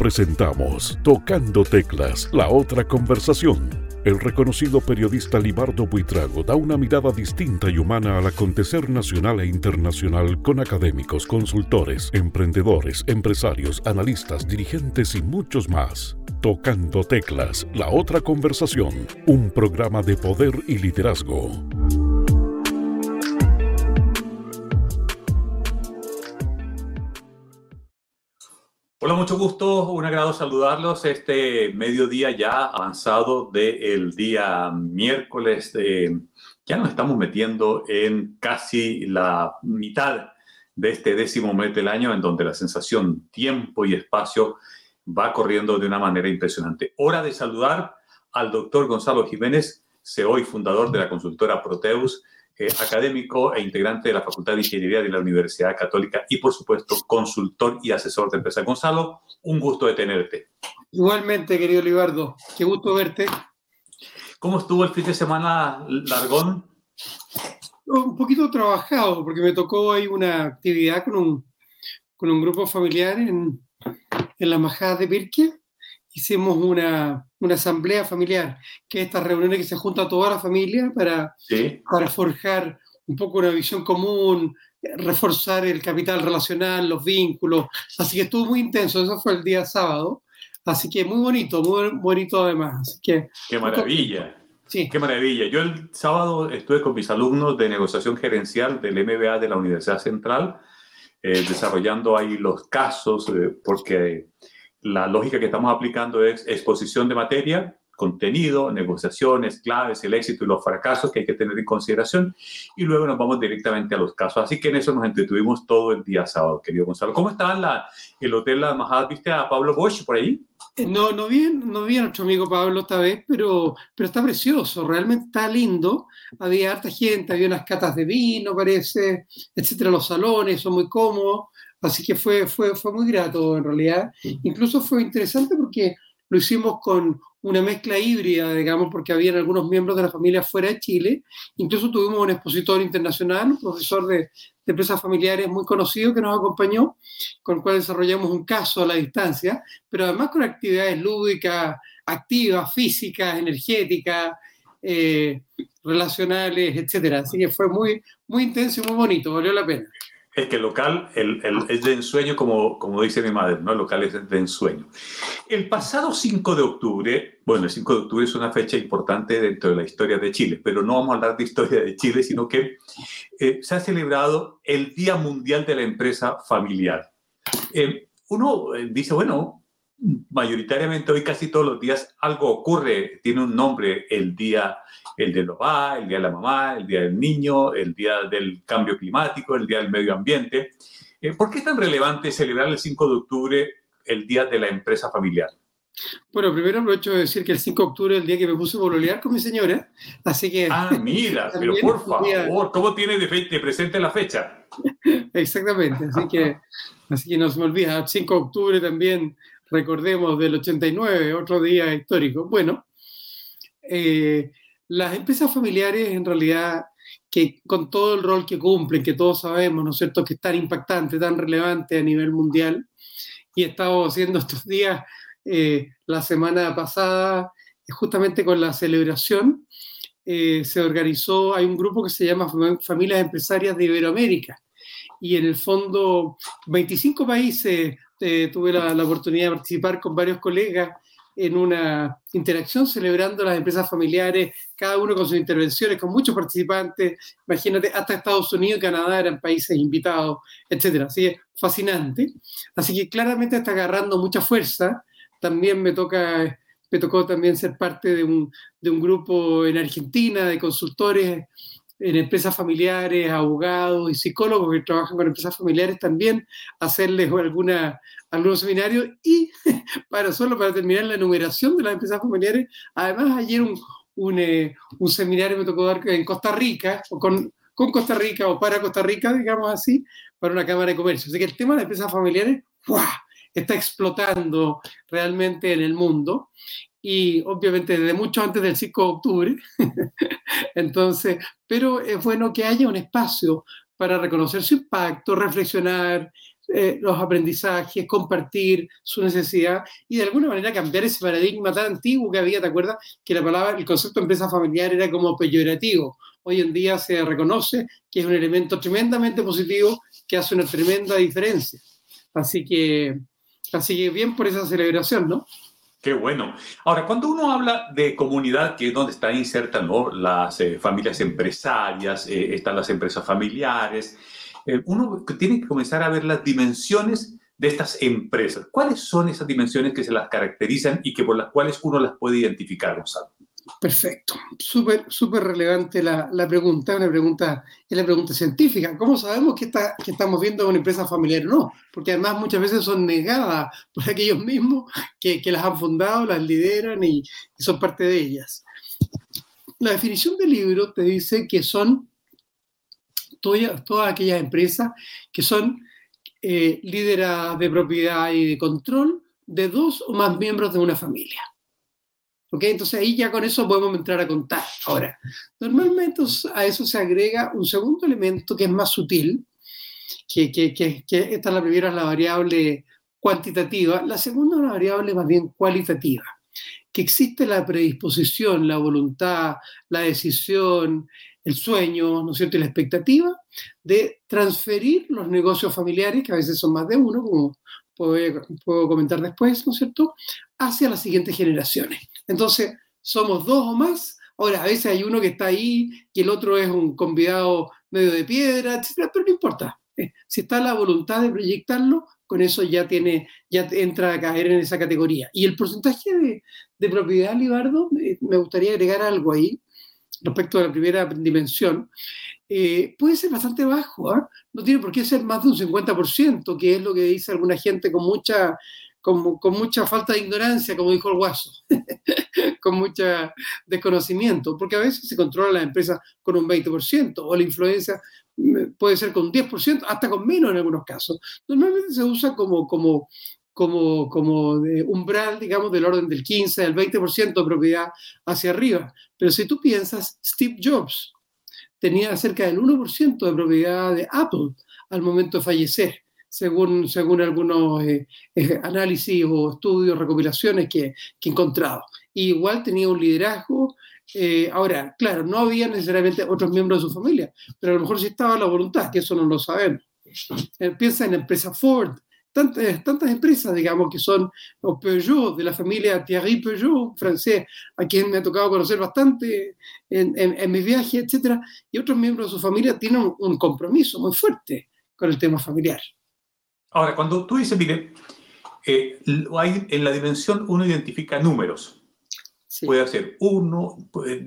presentamos Tocando Teclas, la otra conversación. El reconocido periodista Libardo Buitrago da una mirada distinta y humana al acontecer nacional e internacional con académicos, consultores, emprendedores, empresarios, analistas, dirigentes y muchos más. Tocando Teclas, la otra conversación, un programa de poder y liderazgo. Hola, mucho gusto, un agrado saludarlos este mediodía ya avanzado del día miércoles. ya nos estamos metiendo en casi la mitad de este décimo mes del año en donde la sensación tiempo y espacio va corriendo de una manera impresionante. Hora de saludar al doctor Gonzalo Jiménez, CEO y fundador de la consultora Proteus, eh, académico e integrante de la Facultad de Ingeniería de la Universidad Católica y, por supuesto, consultor y asesor de empresa. Gonzalo, un gusto de tenerte. Igualmente, querido Libardo, qué gusto verte. ¿Cómo estuvo el fin de semana largón? Un poquito trabajado, porque me tocó ahí una actividad con un, con un grupo familiar en, en la Majada de Pirque hicimos una, una, asamblea familiar, que es esta reuniones que se junta toda la familia para, para forjar un poco una visión común, reforzar el capital relacional, los vínculos. Así que estuvo muy intenso, eso fue el día sábado. Así que muy bonito, muy bonito además. Así que, ¡Qué maravilla! Sí. ¡Qué maravilla! Yo el sábado estuve con mis alumnos de negociación gerencial del MBA de la Universidad Central, eh, desarrollando ahí los casos, eh, porque la lógica que estamos aplicando es exposición de materia, contenido, negociaciones, claves, el éxito y los fracasos que hay que tener en consideración y luego nos vamos directamente a los casos. Así que en eso nos entretuvimos todo el día sábado, querido Gonzalo. ¿Cómo está la, el Hotel La Majada? ¿Viste a Pablo Bosch por ahí? Eh, no, no vi, no vi a nuestro amigo Pablo esta vez, pero, pero está precioso, realmente está lindo. Había harta gente, había unas catas de vino, parece, etcétera. Los salones son muy cómodos. Así que fue, fue, fue muy grato en realidad. Incluso fue interesante porque lo hicimos con una mezcla híbrida, digamos, porque habían algunos miembros de la familia fuera de Chile. Incluso tuvimos un expositor internacional, un profesor de, de, empresas familiares muy conocido que nos acompañó, con el cual desarrollamos un caso a la distancia, pero además con actividades lúdicas, activas, físicas, energéticas, eh, relacionales, etcétera. Así que fue muy, muy intenso y muy bonito, valió la pena. Es que el local el, el, es de ensueño, como, como dice mi madre, ¿no? El local es de ensueño. El pasado 5 de octubre, bueno, el 5 de octubre es una fecha importante dentro de la historia de Chile, pero no vamos a hablar de historia de Chile, sino que eh, se ha celebrado el Día Mundial de la Empresa Familiar. Eh, uno eh, dice, bueno, mayoritariamente hoy casi todos los días algo ocurre, tiene un nombre, el día, el de papá, el día de la mamá, el día del niño, el día del cambio climático, el día del medio ambiente. Eh, ¿Por qué es tan relevante celebrar el 5 de octubre el día de la empresa familiar? Bueno, primero aprovecho de decir que el 5 de octubre es el día que me puse a bololear con mi señora, así que... Ah, mira, pero por favor, ¿cómo tiene de, de, presente la fecha? Exactamente, así que, así que no se me olvida, el 5 de octubre también recordemos, del 89, otro día histórico. Bueno, eh, las empresas familiares en realidad, que con todo el rol que cumplen, que todos sabemos, ¿no es cierto?, que es tan impactante, tan relevante a nivel mundial, y estamos haciendo estos días, eh, la semana pasada, justamente con la celebración, eh, se organizó, hay un grupo que se llama Familias Empresarias de Iberoamérica, y en el fondo 25 países eh, tuve la, la, oportunidad de participar con varios colegas en una interacción celebrando las empresas familiares, cada uno con sus intervenciones, con muchos participantes, imagínate, hasta Estados Unidos y Canadá eran países invitados, etcétera. Así que fascinante. Así que claramente está agarrando mucha fuerza. También me toca me tocó también ser parte de un, de un grupo en Argentina de consultores en empresas familiares, abogados y psicólogos que trabajan con empresas familiares también, hacerles alguna, algunos seminarios y para solo para terminar la enumeración de las empresas familiares, además ayer un, un, eh, un seminario me tocó dar en Costa Rica, o con, con Costa Rica o para Costa Rica, digamos así, para una Cámara de Comercio. Así que el tema de las empresas familiares está explotando realmente en el mundo y obviamente desde mucho antes del 5 de octubre. Entonces, pero es bueno que haya un espacio para reconocer su impacto, reflexionar, eh, los aprendizajes, compartir su necesidad y de alguna manera cambiar ese paradigma tan antiguo que había, ¿te acuerdas? Que la palabra, el concepto de empresa familiar era como peyorativo. Hoy en día se reconoce que es un elemento tremendamente positivo que hace una tremenda diferencia. Así que, así que bien por esa celebración, ¿no? Qué bueno. Ahora, cuando uno habla de comunidad, que es donde están insertas ¿no? las eh, familias empresarias, eh, están las empresas familiares, eh, uno tiene que comenzar a ver las dimensiones de estas empresas. ¿Cuáles son esas dimensiones que se las caracterizan y que por las cuales uno las puede identificar, Gonzalo? Perfecto, súper súper relevante la, la, pregunta, una pregunta, es la pregunta científica. ¿Cómo sabemos que, está, que estamos viendo una empresa familiar o no? Porque además muchas veces son negadas por aquellos mismos que, que las han fundado, las lideran y, y, son parte de ellas. La definición del libro te dice que son todas, todas aquellas empresas que son eh, de propiedad y de control de dos o más miembros de una familia. ¿Ok? Entonces ahí ya con eso podemos entrar a contar. Ahora, normalmente a eso se agrega un segundo elemento que es más sutil, que, que, que, esta la primera es la variable cuantitativa, la segunda es una variable más bien cualitativa, que existe la predisposición, la voluntad, la decisión, el sueño, ¿no es cierto?, y la expectativa de transferir los negocios familiares, que a veces son más de uno, como puedo, comentar después, ¿no es cierto?, hacia las siguientes generaciones. Entonces, somos dos o más. Ahora, a veces hay uno que está ahí y el otro es un convidado medio de piedra, etcétera, pero no importa. Eh, si está la voluntad de proyectarlo, con eso ya tiene, ya entra a caer en esa categoría. Y el porcentaje de, de propiedad, Libardo, eh, me gustaría agregar algo ahí respecto a la primera dimensión, eh, puede ser bastante bajo. ¿eh? No tiene por qué ser más de un 50%, que es lo que dice alguna gente con mucha con, mucha falta de ignorancia, como dijo el Guaso, con mucho desconocimiento, porque a veces se controla la empresa con un 20% o la influencia mm, puede ser con un 10%, hasta con menos en algunos casos. Normalmente se usa como, como, como, como de umbral, digamos, del orden del 15 al 20% de propiedad hacia arriba. Pero si tú piensas, Steve Jobs tenía cerca del 1% de propiedad de Apple al momento de fallecer según, según algunos eh, eh, análisis o estudios, recopilaciones que, que he encontrado. Y igual tenía un liderazgo. Eh, ahora, claro, no había necesariamente otros miembros de su familia, pero a lo mejor sí estaba la voluntad, que eso no lo sabemos. piensa en la empresa Ford, tantas, tantas empresas, digamos, que son los Peugeot, de la familia Thierry Peugeot, francés, a quien me ha tocado conocer bastante en, en, en mis viajes, etcétera, y otros miembros de su familia tienen un, un compromiso muy fuerte con el tema familiar. Ahora, cuando tú dices, mire, eh, hay, en la dimensión uno identifica números. Sí. Puede ser uno,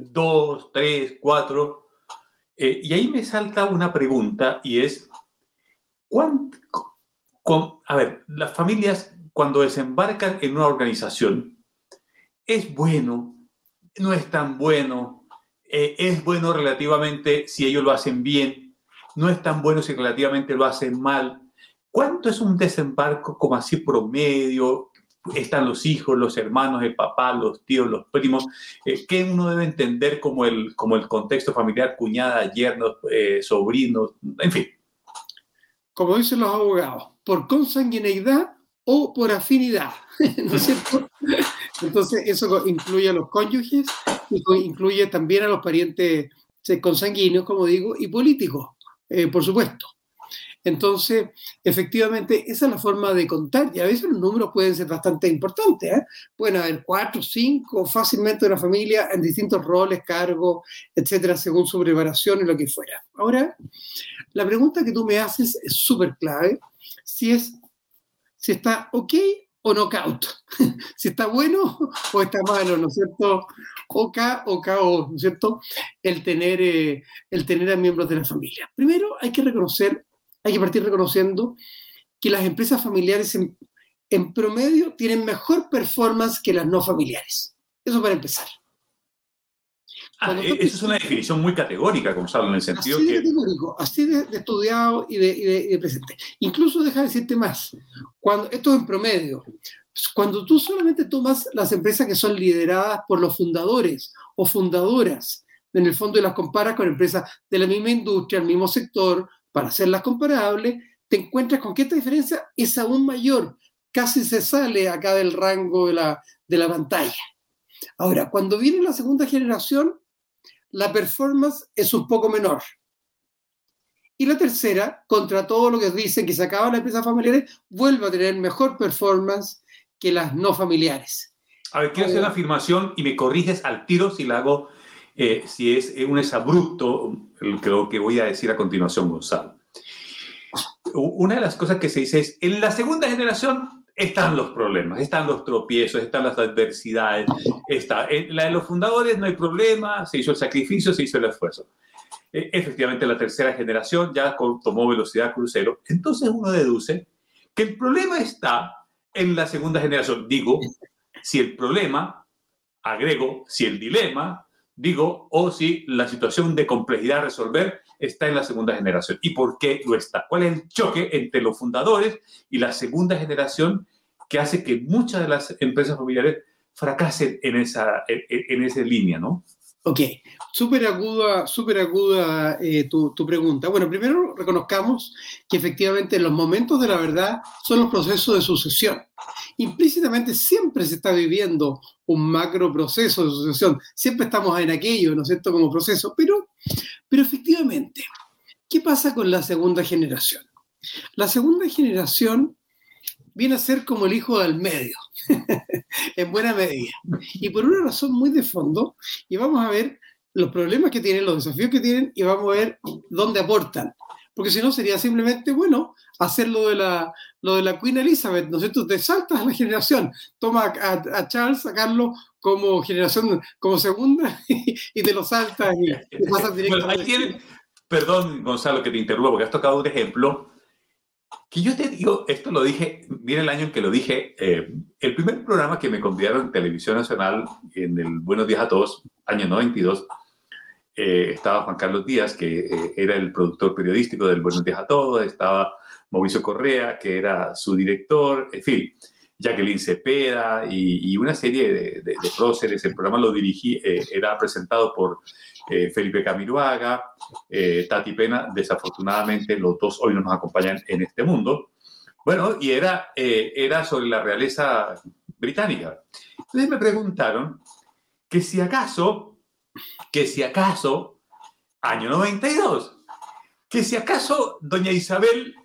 dos, tres, cuatro. Eh, y ahí me salta una pregunta y es, ¿cuánto, con, a ver, las familias cuando desembarcan en una organización, ¿es bueno? ¿No es tan bueno? Eh, ¿Es bueno relativamente si ellos lo hacen bien? ¿No es tan bueno si relativamente lo hacen mal? ¿Cuánto es un desembarco como así promedio? Están los hijos, los hermanos, el papá, los tíos, los primos. Eh, ¿Qué uno debe entender como el, como el contexto familiar, cuñada, yernos, eh, sobrinos, en fin? Como dicen los abogados, por consanguineidad o por afinidad, ¿no es cierto? Entonces, eso incluye a los cónyuges, incluye también a los parientes consanguíneos, como digo, y políticos, eh, por supuesto. Entonces, efectivamente, esa es la forma de contar y a veces los números pueden ser bastante importantes. ¿eh? Pueden haber cuatro, cinco, fácilmente una familia en distintos roles, cargos, etcétera, según su preparación y lo que fuera. Ahora, la pregunta que tú me haces es súper clave, si es, si está ok o knockout, si está bueno o está malo, ¿no es cierto? OK o KO, ¿no es cierto? El tener, eh, el tener a miembros de la familia. Primero hay que reconocer hay que partir reconociendo que las empresas familiares en, en, promedio tienen mejor performance que las no familiares. Eso para empezar. Ah, e-, esa es una definición muy categórica, Gonzalo, en el sentido así que... De categórico, así de, de estudiado y de, y, de, y de, presente. Incluso deja de decirte más, cuando, esto es en promedio, cuando tú solamente tomas las empresas que son lideradas por los fundadores o fundadoras, en el fondo y las comparas con empresas de la misma industria, el mismo sector, para hacerlas comparables, te encuentras con que esta diferencia es aún mayor, casi se sale acá del rango de la, de la pantalla. Ahora, cuando viene la segunda generación, la performance es un poco menor. Y la tercera, contra todo lo que dicen que se acaba las empresas familiares, vuelve a tener mejor performance que las no familiares. A ver, quiero hacer una afirmación y me corriges al tiro si la hago, eh, si es un exabrupto lo que voy a decir a continuación, Gonzalo. Una de las cosas que se dice es, en la segunda generación están los problemas, están los tropiezos, están las adversidades, está, en la de los fundadores no hay problema, se hizo el sacrificio, se hizo el esfuerzo. E, efectivamente, la tercera generación ya tomó velocidad crucero. Entonces uno deduce que el problema está en la segunda generación. Digo, si el problema, agrego, si el dilema, digo, o si la situación de complejidad a resolver está en la segunda generación. ¿Y por qué lo está? ¿Cuál es el choque entre los fundadores y la segunda generación que hace que muchas de las empresas familiares fracasen en esa, en, esa línea, ¿no? Ok, súper aguda, super aguda eh, tu, tu, pregunta. Bueno, primero reconozcamos que efectivamente los momentos de la verdad son los procesos de sucesión. Implícitamente siempre se está viviendo un macro proceso de sucesión, siempre estamos en aquello, ¿no es cierto?, como proceso, pero, pero efectivamente, ¿qué pasa con la segunda generación? La segunda generación viene a ser como el hijo del medio, en buena medida. Y por una razón muy de fondo, y vamos a ver los problemas que tienen, los desafíos que tienen, y vamos a ver dónde aportan. Porque si no, sería simplemente, bueno, hacer lo de la, lo de la Queen Elizabeth, ¿no es cierto? Te saltas a la generación, toma a, Charles, sacarlo como generación, como segunda, y, te lo saltas y, pasas directamente. perdón, Gonzalo, que te interrumpa, porque has tocado un ejemplo que yo te digo, esto lo dije, mira el año en que lo dije, eh, el primer programa que me convidaron en Televisión Nacional, en el Buenos Días a Todos, año 92, eh, estaba Juan Carlos Díaz, que eh, era el productor periodístico del Buenos Días a Todos, estaba Mauricio Correa, que era su director, en fin, Jacqueline Cepeda y, una serie de, próceres. El programa lo dirigí, era presentado por eh, Felipe Camiruaga, eh, Tati Pena, desafortunadamente los dos hoy no nos acompañan en este mundo. Bueno, y era, eh, era sobre la realeza británica. Entonces me preguntaron que si acaso, que si acaso, año 92, que si acaso doña Isabel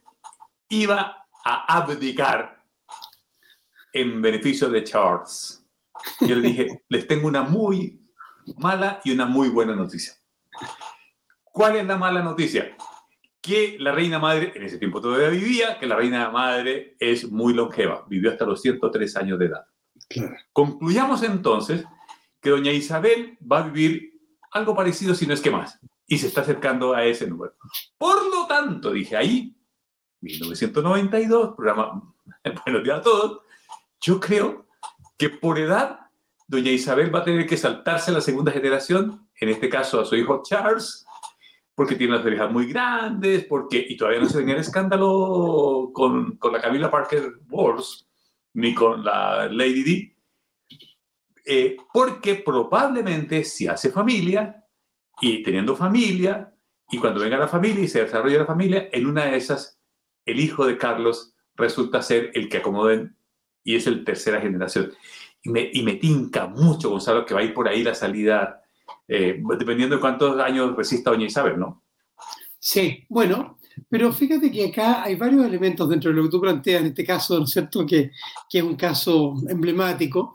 iba a abdicar en beneficio de Charles. Yo le dije, les tengo una muy mala y una muy buena noticia. ¿Cuál es la mala noticia? Que la reina madre, en ese tiempo todavía vivía, que la reina madre es muy longeva, vivió hasta los 103 años de edad. Concluyamos entonces que doña Isabel va a vivir algo parecido, si no es que más, y se está acercando a ese número. Por lo tanto, dije ahí, 1992, programa Buenos días a todos, yo creo que por edad doña Isabel va a tener que saltarse a la segunda generación, en este caso a su hijo Charles, porque tiene las orejas muy grandes, porque, y todavía no se tenía el escándalo con, con la Camila Parker Wars, ni con la Lady D, eh, porque probablemente si hace familia, y teniendo familia, y cuando venga la familia y se desarrolla la familia, en una de esas, el hijo de Carlos resulta ser el que acomoden y es el tercera generación y me, y me tinca mucho, Gonzalo, que va a ir por ahí la salida, eh, dependiendo de cuántos años resista Doña Isabel, ¿no? Sí, bueno, pero fíjate que acá hay varios elementos dentro de lo que tú planteas, en este caso, ¿no es cierto?, que, que es un caso emblemático,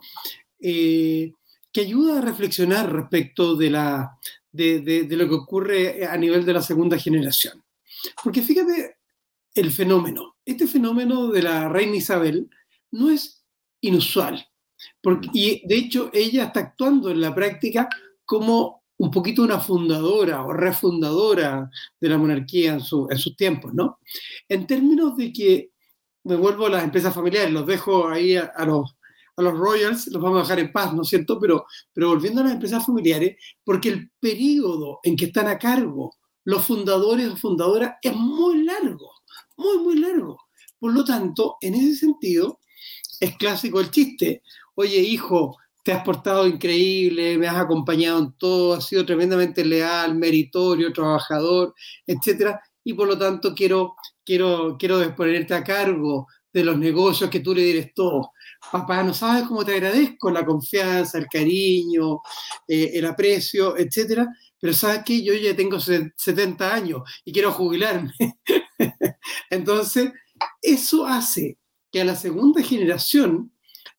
eh, que ayuda a reflexionar respecto de, la, de, de, de lo que ocurre a nivel de la segunda generación. Porque fíjate el fenómeno. Este fenómeno de la reina Isabel no es inusual. Porque, y de hecho, ella está actuando en la práctica como un poquito una fundadora o refundadora de la monarquía en, su, en sus tiempos, ¿no? En términos de que, me vuelvo a las empresas familiares, los dejo ahí a, los, a los royals, los vamos a dejar en paz, ¿no es cierto? Pero, pero volviendo a las empresas familiares, porque el periodo en que están a cargo los fundadores o fundadoras es muy largo, muy, muy largo. Por lo tanto, en ese sentido, es clásico el chiste oye hijo, te has portado increíble, me has acompañado en todo, has sido tremendamente leal, meritorio, trabajador, etc. Y por lo tanto quiero, quiero, quiero ponerte a cargo de los negocios que tú le dieres todo. Papá, no sabes cómo te agradezco la confianza, el cariño, eh, el aprecio, etcétera, pero sabes que yo ya tengo 70 años y quiero jubilarme. Entonces, eso hace que a la segunda generación,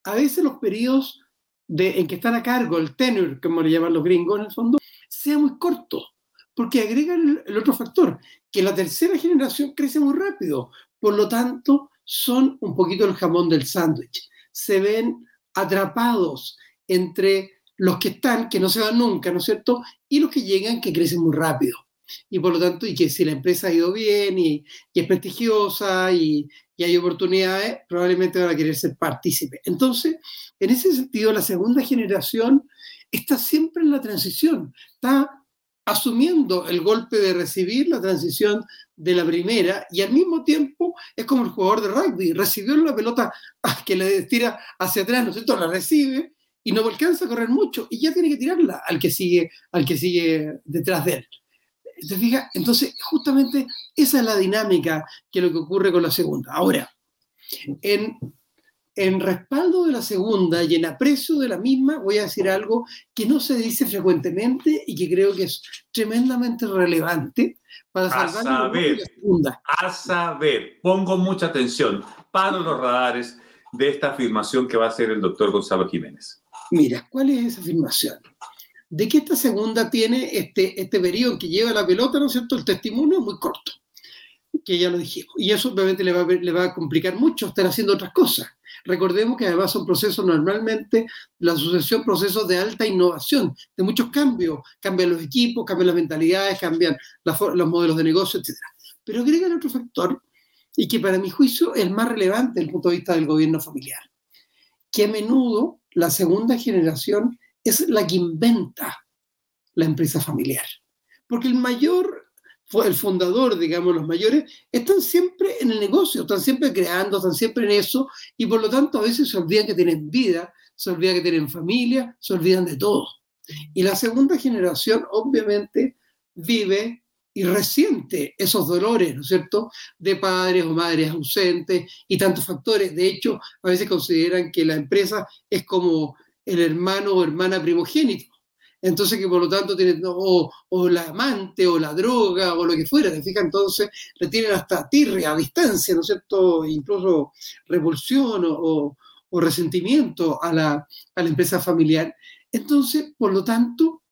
a veces los periodos en que están a cargo, el tenure, como le llaman los gringos en el fondo, sea muy corto, porque agregan el, otro factor, que la tercera generación crece muy rápido, por lo tanto, son un poquito el jamón del sándwich. Se ven atrapados entre los que están, que no se van nunca, ¿no es cierto? Y los que llegan, que crecen muy rápido. Y por lo tanto, y que si la empresa ha ido bien y, es prestigiosa y, hay oportunidades, probablemente van a querer ser partícipes. Entonces, en ese sentido, la segunda generación está siempre en la transición, está asumiendo el golpe de recibir la transición de la primera y al mismo tiempo es como el jugador de rugby, recibió la pelota que le tira hacia atrás, ¿no es cierto? La recibe y no alcanza a correr mucho y ya tiene que tirarla al que sigue, al que sigue detrás de él. ¿Te fijas? Entonces, justamente esa es la dinámica que es lo que ocurre con la segunda. Ahora, en en respaldo de la segunda y en aprecio de la misma, voy a decir algo que no se dice frecuentemente y que creo que es tremendamente relevante para salvar a saber, la segunda. A saber, pongo mucha atención, para los radares de esta afirmación que va a hacer el doctor Gonzalo Jiménez. Mira, ¿cuál es esa afirmación? De que esta segunda tiene este, este periodo que lleva la pelota, ¿no es cierto? El testimonio es muy corto, que ya lo dijimos. Y eso obviamente le va, le va a complicar mucho estar haciendo otras cosas. Recordemos que además son procesos normalmente, la sucesión procesos de alta innovación, de muchos cambios. Cambian los equipos, cambian las mentalidades, cambian los modelos de negocio, etc. Pero agrega otro factor, y que para mi juicio es más relevante desde el punto de vista del gobierno familiar, que a menudo la segunda generación es la que inventa la empresa familiar. Porque el mayor el fundador, digamos, los mayores, están siempre en el negocio, están siempre creando, están siempre en eso, y por lo tanto a veces se olvidan que tienen vida, se olvidan que tienen familia, se olvidan de todo. Y la segunda generación, obviamente, vive y resiente esos dolores, ¿no es cierto?, de padres o madres ausentes y tantos factores. De hecho, a veces consideran que la empresa es como el hermano o hermana primogénito entonces que por lo tanto tienen, o, la amante, o la droga, o lo que fuera, ¿te fijas? Entonces le tienen hasta tirre a distancia, ¿no es cierto? Incluso repulsión o, resentimiento a la, a la empresa familiar. Entonces, por lo tanto,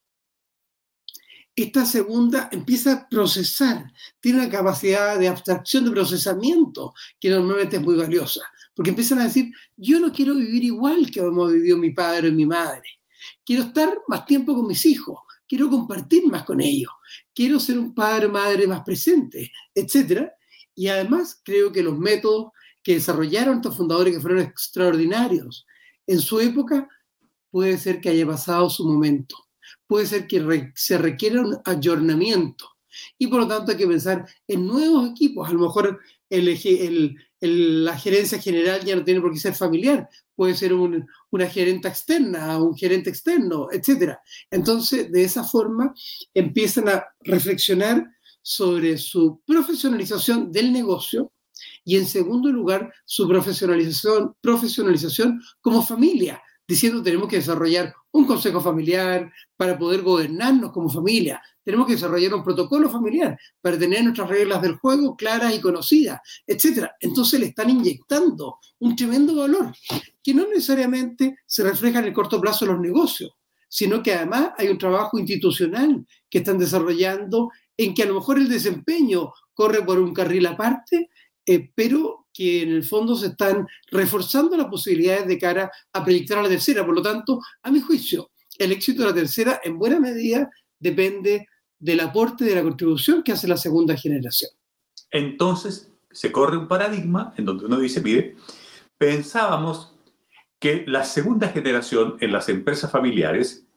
esta segunda empieza a procesar, tiene una capacidad de abstracción, de procesamiento, que normalmente es muy valiosa, porque empiezan a decir, yo no quiero vivir igual que hemos vivido mi padre y mi madre quiero estar más tiempo con mis hijos, quiero compartir más con ellos, quiero ser un padre o madre más presente, etc. Y además creo que los métodos que desarrollaron estos fundadores que fueron extraordinarios en su época, puede ser que haya pasado su momento, puede ser que se requiera un ayornamiento y por lo tanto hay que pensar en nuevos equipos. A lo mejor la gerencia general ya no tiene por qué ser familiar, puede ser una gerente externa, un gerente externo, etc. Entonces, de esa forma, empiezan a reflexionar sobre su profesionalización del negocio y, en segundo lugar, su profesionalización, profesionalización como familia, diciendo tenemos que desarrollar un consejo familiar para poder gobernarnos como familia, tenemos que desarrollar un protocolo familiar para tener nuestras reglas del juego claras y conocidas, etc. Entonces le están inyectando un tremendo valor que no necesariamente se refleja en el corto plazo en los negocios, sino que además hay un trabajo institucional que están desarrollando en que a lo mejor el desempeño corre por un carril aparte, eh, pero que en el fondo se están reforzando las posibilidades de cara a proyectar a la tercera. Por lo tanto, a mi juicio, el éxito de la tercera en buena medida depende del aporte de la contribución que hace la segunda generación. Entonces, se corre un paradigma en donde uno dice, mire, pensábamos que la segunda generación en las empresas familiares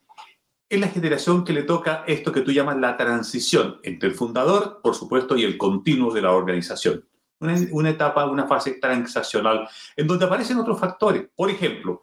es la generación que le toca esto que tú llamas la transición entre el fundador, por supuesto, y el continuo de la organización. Una, etapa, una fase transaccional en donde aparecen otros factores. Por ejemplo,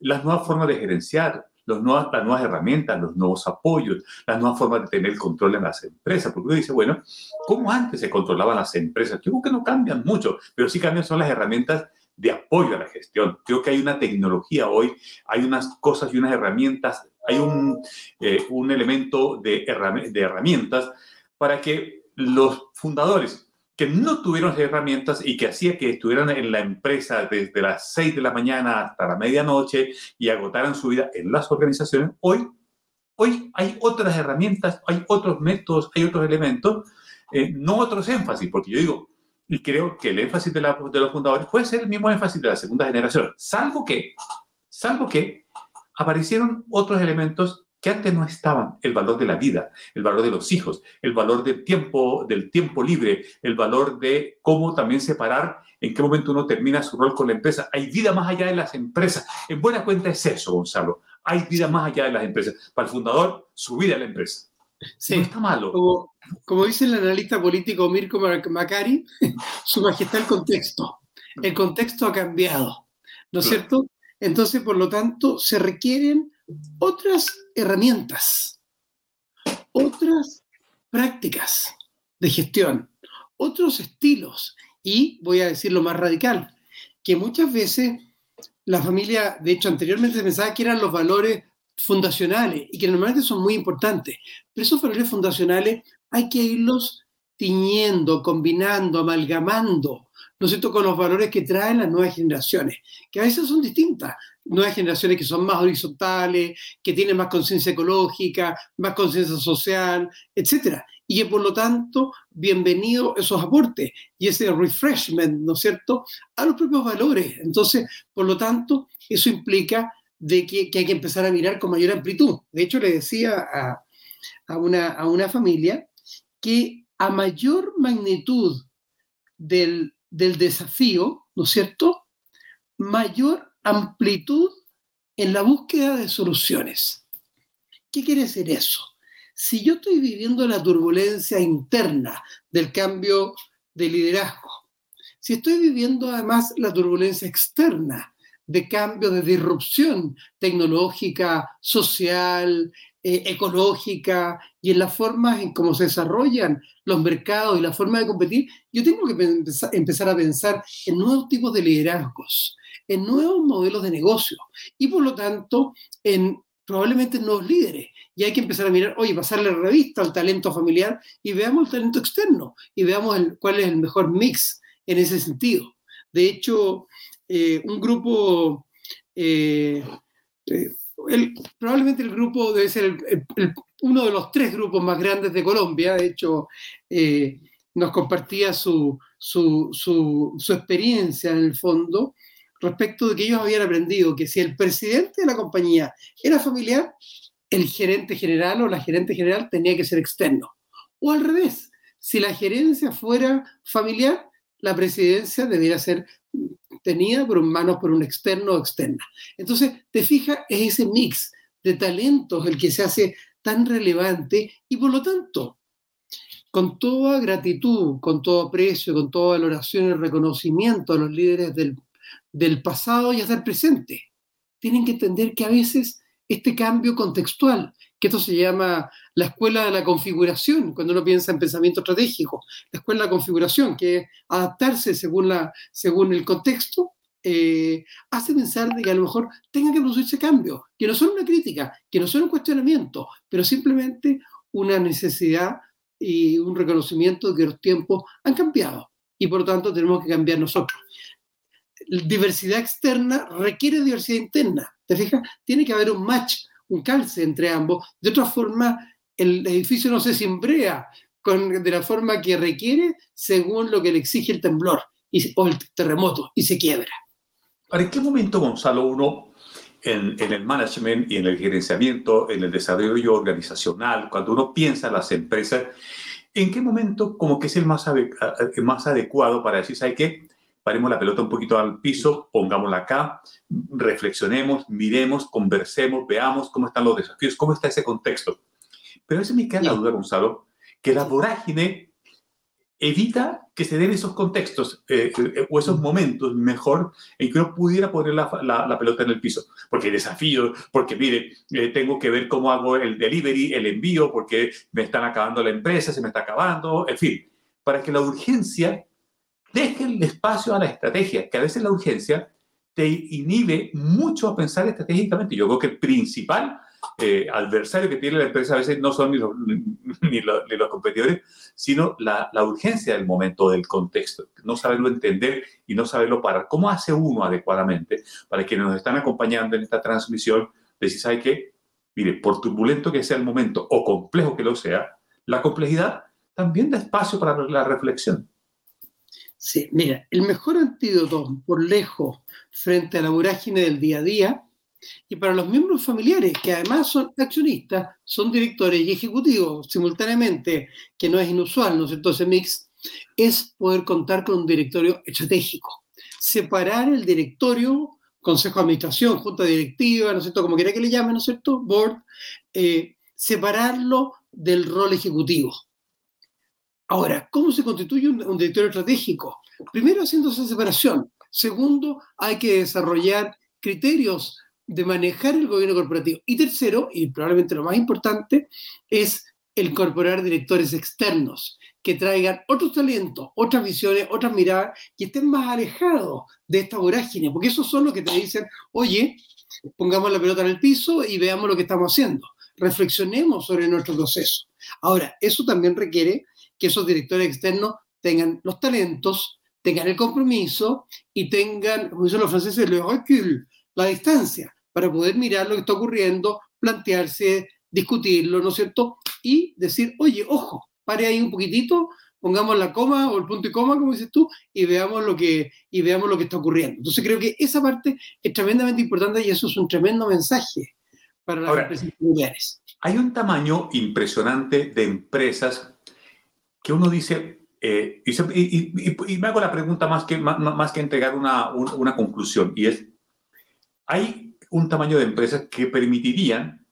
las nuevas formas de gerenciar, los nuevas, las nuevas herramientas, los nuevos apoyos, las nuevas formas de tener control en las empresas. Porque uno dice, bueno, ¿cómo antes se controlaban las empresas? Yo creo que no cambian mucho, pero sí cambian son las herramientas de apoyo a la gestión. Creo que hay una tecnología hoy, hay unas cosas y unas herramientas, hay un, eh, un elemento de, de herramientas para que los fundadores que no tuvieron esas herramientas y que hacía que estuvieran en la empresa desde las 6 de la mañana hasta la medianoche y agotaran su vida en las organizaciones, hoy, hoy hay otras herramientas, hay otros métodos, hay otros elementos, eh, no otros énfasis, porque yo digo, y creo que el énfasis de, de los fundadores puede ser el mismo énfasis de la segunda generación, salvo que, salvo que aparecieron otros elementos que antes no estaban, el valor de la vida, el valor de los hijos, el valor del tiempo, del tiempo libre, el valor de cómo también separar en qué momento uno termina su rol con la empresa. Hay vida más allá de las empresas. En buena cuenta es eso, Gonzalo. Hay vida más allá de las empresas. Para el fundador, su vida es la empresa. Sí, no está malo. Como, como dice el analista político Mirko Macari, su majestad el contexto. El contexto ha cambiado, ¿no es cierto? Entonces, por lo tanto, se requieren otras herramientas, otras prácticas de gestión, otros estilos. Y voy a decir lo más radical, que muchas veces la familia, de hecho anteriormente pensaba que eran los valores fundacionales y que normalmente son muy importantes, pero esos valores fundacionales hay que irlos tiñendo, combinando, amalgamando, ¿no es cierto?, con los valores que traen las nuevas generaciones, que a veces son distintas nuevas generaciones que son más horizontales, que tienen más conciencia ecológica, más conciencia social, etc. Y que por lo tanto, bienvenido esos aportes y ese refreshment, ¿no es cierto?, a los propios valores. Entonces, por lo tanto, eso implica de que, hay que empezar a mirar con mayor amplitud. De hecho, le decía a, una, a una familia que a mayor magnitud del, del desafío, ¿no es cierto?, mayor amplitud en la búsqueda de soluciones. ¿Qué quiere decir eso? Si yo estoy viviendo la turbulencia interna del cambio de liderazgo, si estoy viviendo además la turbulencia externa de cambio, de disrupción tecnológica, social, eh, ecológica y en las formas en cómo se desarrollan los mercados y la forma de competir, yo tengo que empezar a pensar en nuevos tipos de liderazgos, en nuevos modelos de negocio y por lo tanto en probablemente nuevos líderes. Y hay que empezar a mirar, oye, pasarle revista al talento familiar y veamos el talento externo y veamos cuál es el mejor mix en ese sentido. De hecho, eh, un grupo, eh, probablemente el grupo debe ser uno de los tres grupos más grandes de Colombia, de hecho, nos compartía su, su, su experiencia en el fondo respecto de que ellos habían aprendido que si el presidente de la compañía era familiar, el gerente general o la gerente general tenía que ser externo. O al revés, si la gerencia fuera familiar, la presidencia debiera ser tenida por manos por un externo o externa. Entonces, te fijas, es ese mix de talentos el que se hace tan relevante y por lo tanto, con toda gratitud, con todo aprecio, con toda valoración y reconocimiento a los líderes del del pasado y hasta el presente. Tienen que entender que a veces este cambio contextual, que esto se llama la escuela de la configuración, cuando uno piensa en pensamiento estratégico, la escuela de la configuración, que es adaptarse según, la, según el contexto, eh, hace pensar de que a lo mejor tenga que producirse cambios, que no son una crítica, que no son un cuestionamiento, pero simplemente una necesidad y un reconocimiento de que los tiempos han cambiado y por lo tanto tenemos que cambiar nosotros diversidad externa requiere diversidad interna. ¿Te fijas? Tiene que haber un match, un calce entre ambos. De otra forma, el edificio no se cimbrea con, de la forma que requiere según lo que le exige el temblor y, o el terremoto y se quiebra. ¿Para qué momento, Gonzalo, uno en, en, el management y en el gerenciamiento, en el desarrollo organizacional, cuando uno piensa en las empresas, ¿en qué momento como que es el más, más adecuado para decir, ¿sabe qué? Paremos la pelota un poquito al piso, pongámosla acá, reflexionemos, miremos, conversemos, veamos cómo están los desafíos, cómo está ese contexto. Pero a veces me queda la duda, Gonzalo, que la vorágine evita que se den esos contextos eh, eh, o esos momentos mejor en que uno pudiera poner la, pelota en el piso. Porque hay desafíos, porque mire, eh, tengo que ver cómo hago el delivery, el envío, porque me están acabando la empresa, se me está acabando, en fin, para que la urgencia deje el espacio a la estrategia, que a veces la urgencia te inhibe mucho a pensar estratégicamente. Yo creo que el principal eh, adversario que tiene la empresa a veces no son ni los, ni competidores, sino la, la, urgencia del momento, del contexto, no saberlo entender y no saberlo parar. ¿Cómo hace uno adecuadamente para quienes nos están acompañando en esta transmisión? Decir, ¿sabe qué? Mire, por turbulento que sea el momento o complejo que lo sea, la complejidad también da espacio para la reflexión. Sí, mira, el mejor antídoto por lejos frente a la vorágine del día a día y para los miembros familiares, que además son accionistas, son directores y ejecutivos simultáneamente, que no es inusual, ¿no es cierto? Ese mix, es poder contar con un directorio estratégico. Separar el directorio, consejo de administración, junta directiva, ¿no es cierto? Como quiera que le llamen, ¿no es cierto? Board, eh, separarlo del rol ejecutivo. Ahora, ¿cómo se constituye un, directorio estratégico? Primero, haciendo esa separación. Segundo, hay que desarrollar criterios de manejar el gobierno corporativo. Y tercero, y probablemente lo más importante, es incorporar directores externos que traigan otros talentos, otras visiones, otras miradas, que estén más alejados de esta vorágine, porque esos son los que te dicen, oye, pongamos la pelota en el piso y veamos lo que estamos haciendo, reflexionemos sobre nuestro proceso. Ahora, eso también requiere que esos directores externos tengan los talentos, tengan el compromiso y tengan, como dicen los franceses, le recul, la distancia, para poder mirar lo que está ocurriendo, plantearse, discutirlo, ¿no es cierto? Y decir, oye, ojo, pare ahí un poquitito, pongamos la coma o el punto y coma, como dices tú, y veamos lo que, y veamos lo que está ocurriendo. Entonces creo que esa parte es tremendamente importante y eso es un tremendo mensaje para las empresas familiares. Hay un tamaño impresionante de empresas que uno dice, eh, y, me hago la pregunta más que, más, que entregar una, una, conclusión, y es, hay un tamaño de empresas que permitirían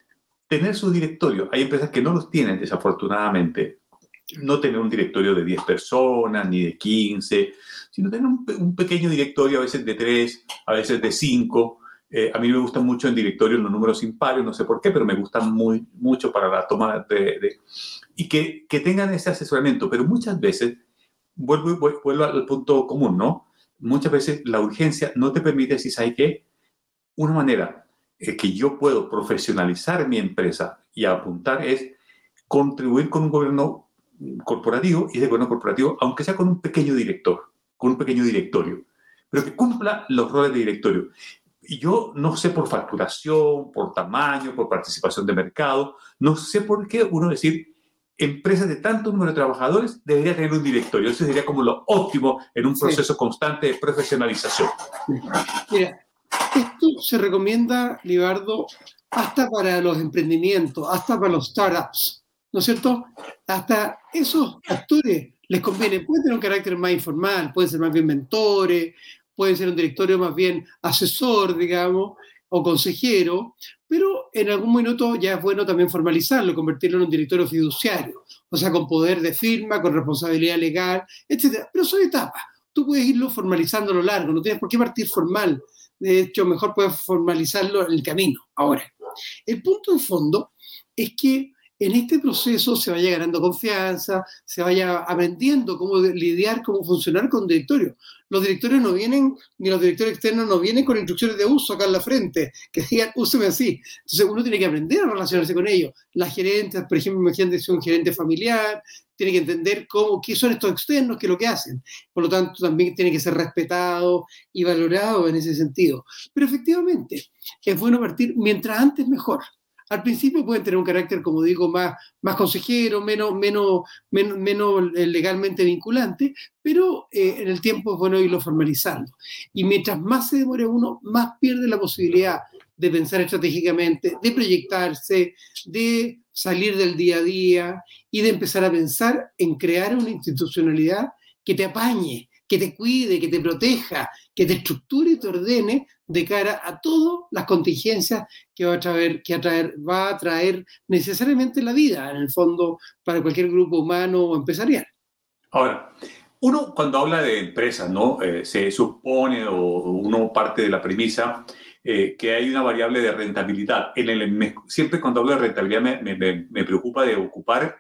tener su directorio. Hay empresas que no los tienen, desafortunadamente. No tener un directorio de 10 personas, ni de 15, sino tener un, pequeño directorio, a veces de 3, a veces de 5, eh, a mí me gustan mucho en directorio los números impares, no sé por qué, pero me gustan muy, mucho para la toma de... y que, que, tengan ese asesoramiento, pero muchas veces, vuelvo, vuelvo al punto común, ¿no? Muchas veces la urgencia no te permite, si sabes que una manera eh, que yo puedo profesionalizar mi empresa y apuntar es contribuir con un gobierno corporativo y ese gobierno corporativo, aunque sea con un pequeño director, con un pequeño directorio, pero que cumpla los roles de directorio. Y yo no sé por facturación, por tamaño, por participación de mercado, no sé por qué uno decir, empresas de tanto número de trabajadores debería tener un directorio. Eso sería como lo óptimo en un proceso constante de profesionalización. Mira, esto se recomienda, Libardo, hasta para los emprendimientos, hasta para los startups, ¿no es cierto? Hasta esos actores les conviene, pueden tener un carácter más informal, pueden ser más bien mentores, puede ser un directorio más bien asesor, digamos, o consejero, pero en algún minuto ya es bueno también formalizarlo, convertirlo en un directorio fiduciario, o sea, con poder de firma, con responsabilidad legal, etc. Pero son etapas. Tú puedes irlo formalizando a lo largo, no tienes por qué partir formal. De hecho, mejor puedes formalizarlo en el camino. Ahora, el punto de fondo es que en este proceso se vaya ganando confianza, se vaya aprendiendo cómo lidiar, cómo funcionar con directorio. Los directorios no vienen, ni los directores externos no vienen con instrucciones de uso acá en la frente, que digan, úseme así. Entonces uno tiene que aprender a relacionarse con ellos. Las gerentes, por ejemplo, imagínate si un gerente familiar, tiene que entender cómo, qué son estos externos, qué es lo que hacen. Por lo tanto, también tiene que ser respetado y valorado en ese sentido. Pero efectivamente, es bueno partir mientras antes mejor. Al principio pueden tener un carácter, como digo, más, más consejero, menos, menos, menos, eh, legalmente vinculante, pero eh, en el tiempo es bueno irlo formalizando. Y mientras más se demore uno, más pierde la posibilidad de pensar estratégicamente, de proyectarse, de salir del día a día y de empezar a pensar en crear una institucionalidad que te apañe, que te cuide, que te proteja, que te estructure y te ordene de cara a todas las contingencias que va a traer, que va a traer necesariamente la vida, en el fondo, para cualquier grupo humano o empresarial. Ahora, uno cuando habla de empresas, ¿no? Eh, se supone o uno parte de la premisa eh, que hay una variable de rentabilidad. En el, siempre cuando hablo de rentabilidad me, me, me, preocupa de ocupar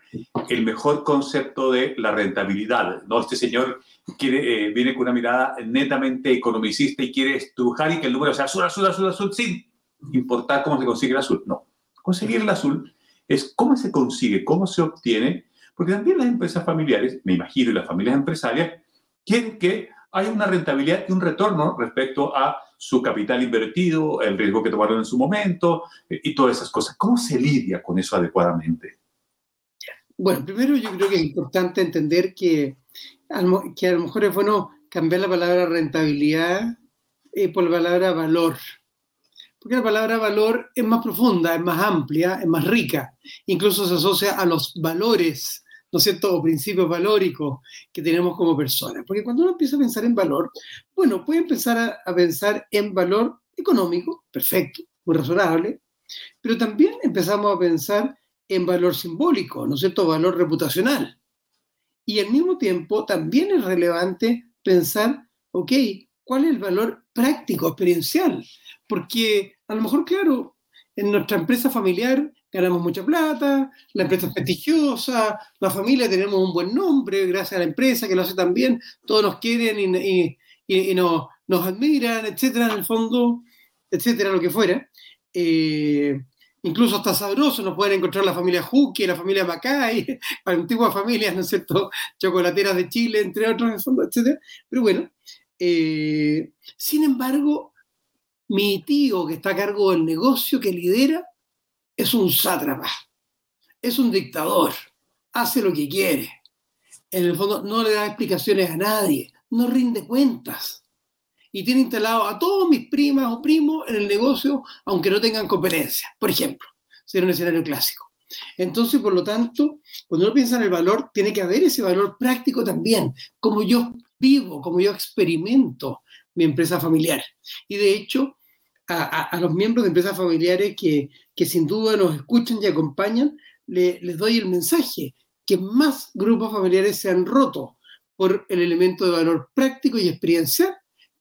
el mejor concepto de la rentabilidad. ¿no? Este señor quiere, eh, viene con una mirada netamente economicista y quiere estrujar y que el número sea azul, azul, azul, azul, sin importar cómo se consigue el azul. No, conseguir el azul es cómo se consigue, cómo se obtiene, porque también las empresas familiares, me imagino, y las familias empresarias, quieren que haya una rentabilidad y un retorno respecto a su capital invertido, el riesgo que tomaron en su momento eh, y todas esas cosas. ¿Cómo se lidia con eso adecuadamente? Bueno, primero yo creo que es importante entender que, que a lo mejor es bueno cambiar la palabra rentabilidad eh, por la palabra valor. Porque la palabra valor es más profunda, es más amplia, es más rica. Incluso se asocia a los valores ¿no es cierto?, o principios valóricos que tenemos como personas. Porque cuando uno empieza a pensar en valor, bueno, puede empezar a, pensar en valor económico, perfecto, muy razonable, pero también empezamos a pensar en valor simbólico, ¿no es cierto?, valor reputacional. Y al mismo tiempo también es relevante pensar, ok, ¿cuál es el valor práctico, experiencial? Porque a lo mejor, claro, en nuestra empresa familiar ganamos mucha plata, la empresa es prestigiosa, la familia tenemos un buen nombre gracias a la empresa que lo hace tan bien, todos nos quieren y, y, nos, nos, admiran, etcétera, en el fondo, etcétera, lo que fuera. Eh, incluso hasta sabroso nos pueden encontrar la familia Juki, la familia Macay, antiguas familias, ¿no es cierto?, chocolateras de Chile, entre otros, etcétera. Pero bueno, eh, sin embargo, mi tío que está a cargo del negocio que lidera, es un sátrapa, es un dictador, hace lo que quiere. En el fondo no le da explicaciones a nadie, no rinde cuentas. Y tiene instalado a todos mis primas o primos en el negocio, aunque no tengan competencia, por ejemplo, ser un escenario clásico. Entonces, por lo tanto, cuando uno piensa en el valor, tiene que haber ese valor práctico también, como yo vivo, como yo experimento mi empresa familiar. Y de hecho, a, los miembros de empresas familiares que, sin duda nos escuchan y acompañan, les doy el mensaje que más grupos familiares se han roto por el elemento de valor práctico y experiencial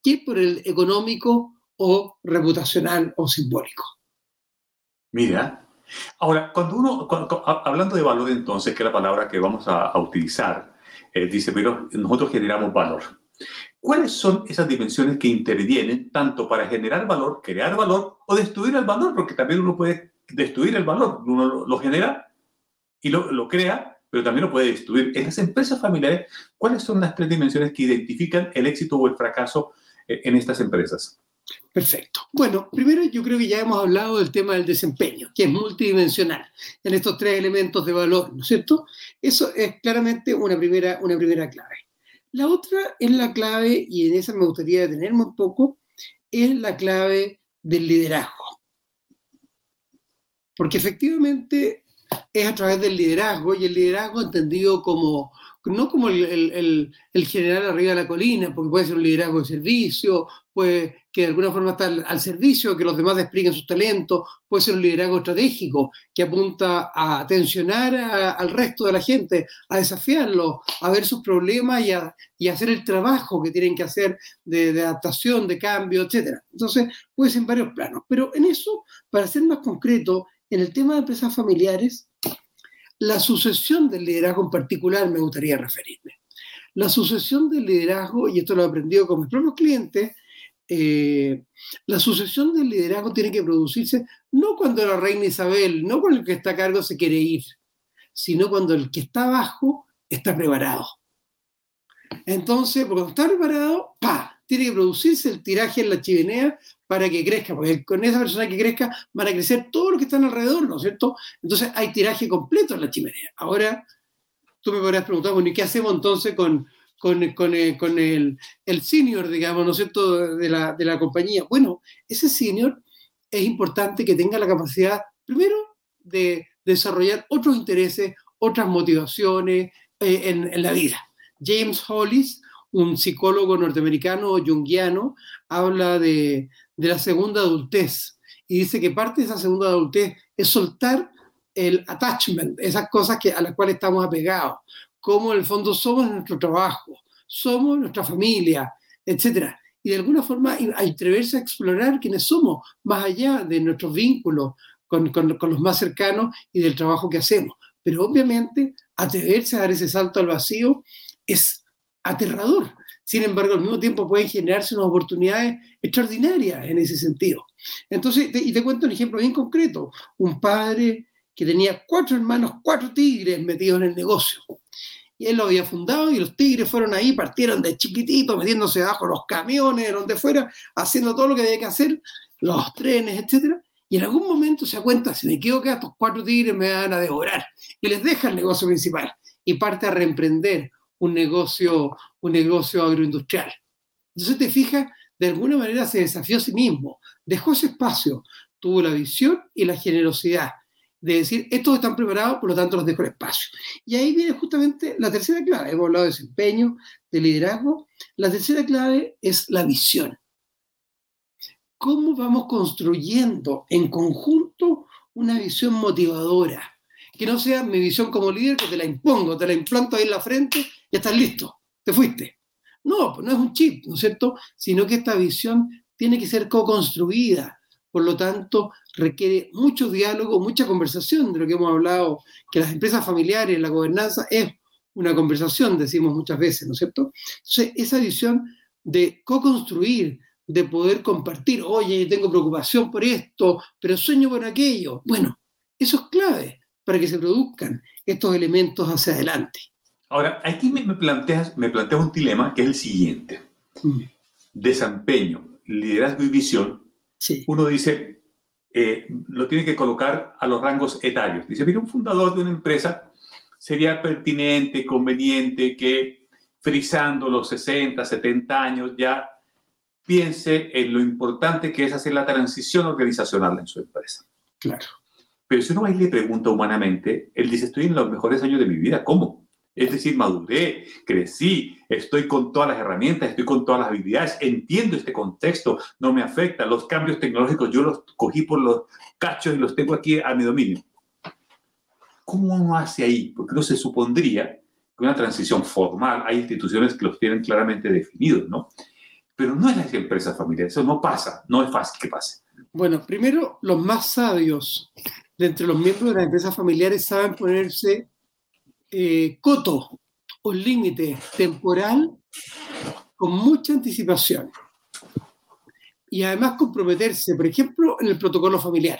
que por el económico o reputacional o simbólico. Mira, ahora, cuando uno, hablando de valor entonces, que es la palabra que vamos a, utilizar, eh, dice, pero nosotros generamos valor. ¿Cuáles son esas dimensiones que intervienen tanto para generar valor, crear valor o destruir el valor? Porque también uno puede destruir el valor, uno lo, genera y lo, crea, pero también lo puede destruir. En las empresas familiares, ¿cuáles son las tres dimensiones que identifican el éxito o el fracaso en estas empresas? Perfecto. Bueno, primero yo creo que ya hemos hablado del tema del desempeño, que es multidimensional en estos tres elementos de valor, ¿no es cierto? Eso es claramente una primera, una primera clave. La otra es la clave, y en esa me gustaría detenerme un poco, es la clave del liderazgo. Porque efectivamente es a través del liderazgo, y el liderazgo entendido como, no como el, general arriba de la colina, porque puede ser un liderazgo de servicio, puede que de alguna forma está al, servicio, que los demás desplieguen sus talentos, puede ser un liderazgo estratégico que apunta a tensionar al resto de la gente, a desafiarlo, a ver sus problemas y a, hacer el trabajo que tienen que hacer de, de, adaptación, de cambio, etc. Entonces, puede ser en varios planos. Pero en eso, para ser más concreto, en el tema de empresas familiares, la sucesión del liderazgo en particular me gustaría referirme. La sucesión del liderazgo, y esto lo he aprendido con mis propios clientes, eh, la sucesión del liderazgo tiene que producirse no cuando la reina Isabel, no cuando el que está a cargo se quiere ir, sino cuando el que está abajo está preparado. Entonces, cuando está preparado, ¡pa! Tiene que producirse el tiraje en la chimenea para que crezca, porque con esa persona que crezca van a crecer todos los que están alrededor, ¿no es cierto? Entonces hay tiraje completo en la chimenea. Ahora, tú me podrías preguntar, bueno, ¿y qué hacemos entonces con, con, con, el, con el, el, senior, digamos, ¿no es cierto?, de la, de la compañía. Bueno, ese senior es importante que tenga la capacidad, primero, de desarrollar otros intereses, otras motivaciones eh, en, en, la vida. James Hollis, un psicólogo norteamericano junguiano, habla de, de la segunda adultez y dice que parte de esa segunda adultez es soltar el attachment, esas cosas que, a las cuales estamos apegados cómo en el fondo somos nuestro trabajo, somos nuestra familia, etc. Y de alguna forma atreverse a explorar quiénes somos, más allá de nuestros vínculos con, con los más cercanos y del trabajo que hacemos. Pero obviamente atreverse a dar ese salto al vacío es aterrador. Sin embargo, al mismo tiempo pueden generarse unas oportunidades extraordinarias en ese sentido. Entonces, y te cuento un ejemplo bien concreto. Un padre que tenía cuatro hermanos, cuatro tigres metidos en el negocio. Y él lo había fundado y los tigres fueron ahí, partieron de chiquitito, metiéndose abajo los camiones, donde fuera, haciendo todo lo que había que hacer, los trenes, etc. Y en algún momento se da cuenta, si me acá, estos cuatro tigres me van a devorar. Y les deja el negocio principal y parte a reemprender un negocio, un negocio agroindustrial. Entonces te fijas, de alguna manera se desafió a sí mismo, dejó ese espacio, tuvo la visión y la generosidad de decir, estos están preparados, por lo tanto los dejo el espacio. Y ahí viene justamente la tercera clave. Hemos hablado de desempeño, de liderazgo. La tercera clave es la visión. ¿Cómo vamos construyendo en conjunto una visión motivadora? Que no sea mi visión como líder que te la impongo, te la implanto ahí en la frente estás listo, te fuiste. No, pues no es un chip, ¿no es cierto? Sino que esta visión tiene que ser co-construida. Por lo tanto, requiere mucho diálogo, mucha conversación de lo que hemos hablado, que las empresas familiares, la gobernanza es una conversación, decimos muchas veces, ¿no es cierto? Entonces, esa visión de co-construir, de poder compartir, oye, tengo preocupación por esto, pero sueño por aquello. Bueno, eso es clave para que se produzcan estos elementos hacia adelante. Ahora, aquí me, planteas, me planteas un dilema que es el siguiente. Mm. Desempeño, liderazgo y visión. Sí. Uno dice, eh, lo tiene que colocar a los rangos etarios. Dice, mira, un fundador de una empresa sería pertinente, conveniente que frisando los 60, 70 años ya piense en lo importante que es hacer la transición organizacional en su empresa. Claro. Pero si uno va y le pregunta humanamente, él dice, estoy en los mejores años de mi vida. ¿Cómo? Es decir, maduré, crecí, estoy con todas las herramientas, estoy con todas las habilidades, entiendo este contexto, no me afecta. Los cambios tecnológicos yo los cogí por los cachos y los tengo aquí a mi dominio. ¿Cómo uno hace ahí? Porque no se supondría que una transición formal, hay instituciones que los tienen claramente definidos, ¿no? Pero no es la empresa familiar, eso no pasa, no es fácil que pase. Bueno, primero, los más sabios de entre los miembros de las empresas familiares saben ponerse eh, coto o límite temporal con mucha anticipación. Y además comprometerse, por ejemplo, en el protocolo familiar.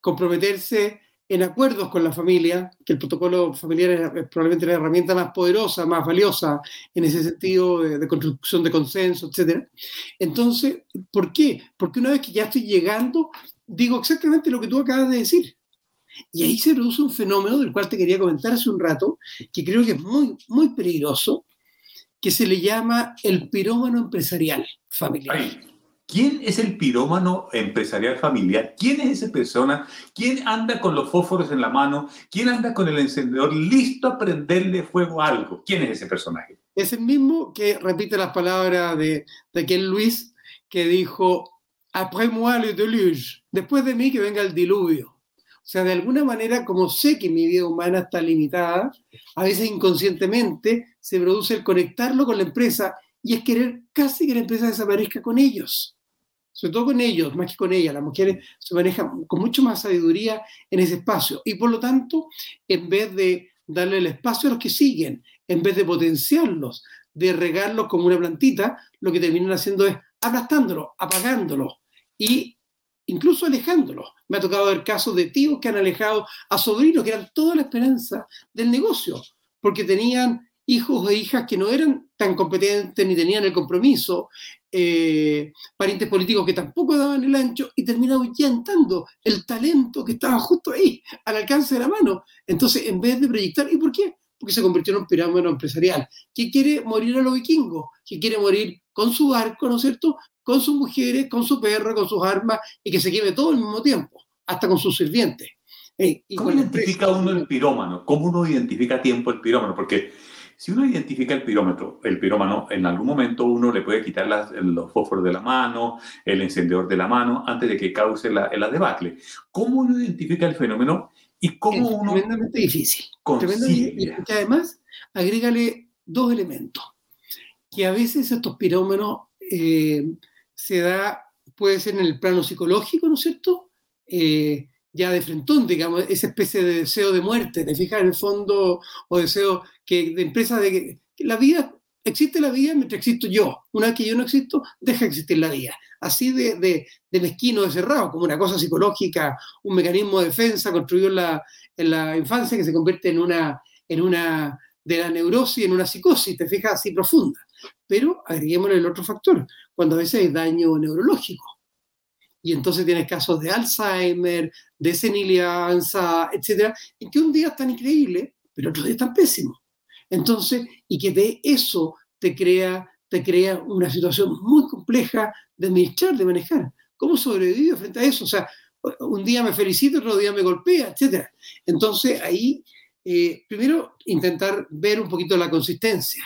Comprometerse en acuerdos con la familia, que el protocolo familiar es, probablemente la herramienta más poderosa, más valiosa en ese sentido de, construcción de consenso, etc. Entonces, ¿por qué? Porque una vez que ya estoy llegando, digo exactamente lo que tú acabas de decir. Y ahí se produce un fenómeno del cual te quería comentar hace un rato, que creo que es muy, muy peligroso, que se le llama el pirómano empresarial familiar. ¿Quién es el pirómano empresarial familiar? ¿Quién es esa persona? ¿Quién anda con los fósforos en la mano? ¿Quién anda con el encendedor listo a prenderle fuego a algo? ¿Quién es ese personaje? Es el mismo que repite las palabras de, de aquel Luis que dijo, après moi le déluge, después de mí que venga el diluvio. Sea, de alguna manera, como sé que mi vida humana está limitada, a veces inconscientemente se produce el conectarlo con la empresa y es querer casi que la empresa desaparezca con ellos. Sobre todo con ellos, más que con ella. Las mujeres se manejan con mucho más sabiduría en ese espacio. Y por lo tanto, en vez de darle el espacio a los que siguen, en vez de potenciarlos, de regarlos como una plantita, lo que terminan haciendo es aplastándolos, apagándolos y incluso alejándolos. Me ha tocado ver casos de tíos que han alejado a sobrinos, que eran toda la esperanza del negocio, porque tenían hijos e hijas que no eran tan competentes ni tenían el compromiso, eh, parientes políticos que tampoco daban el ancho y terminaban ahuyentando el talento que estaba justo ahí, al alcance de la mano. Entonces, en vez de proyectar, ¿y por qué? Porque se convirtió en un pirámide empresarial, que quiere morir a los vikingos, que quiere morir con su barco, ¿no es cierto? con sus mujeres, con su perro, con sus armas y que se queme todo al mismo tiempo, hasta con sus sirvientes. Eh, ¿Cómo identifica uno el pirómano? ¿Cómo uno identifica a tiempo el pirómano? Porque si uno identifica el pirómetro, el pirómano, en algún momento uno le puede quitar los fósforos de la mano, el encendedor de la mano, antes de que cause la, la debacle. ¿Cómo uno identifica el fenómeno ¿Y cómo es uno tremendamente difícil. Tremendamente- y además, agrégale dos elementos. Que a veces estos pirómenos eh, se da, puede ser en el plano psicológico, ¿no es cierto? Eh, ya de frentón, digamos, esa especie de deseo de muerte, te fijas en el fondo, o deseo que de empresa de que la vida, existe la vida mientras existo yo. Una vez que yo no existo, deja de existir la vida. Así de, de, de mezquino, de cerrado, como una cosa psicológica, un mecanismo de defensa construido en la, en la infancia que se convierte en una, en una, de la neurosis en una psicosis, te fijas, así profunda. Pero agreguémosle el otro factor, cuando a veces hay daño neurológico. Y entonces tienes casos de Alzheimer, de senilianza, etcétera, en que un día es tan increíble, pero otro día es tan pésimo. Entonces, y que de eso te crea, te crea una situación muy compleja de administrar, de manejar. ¿Cómo sobrevivo frente a eso? O sea, un día me felicito, otro día me golpea, etcétera. Entonces, ahí, eh, primero, intentar ver un poquito la consistencia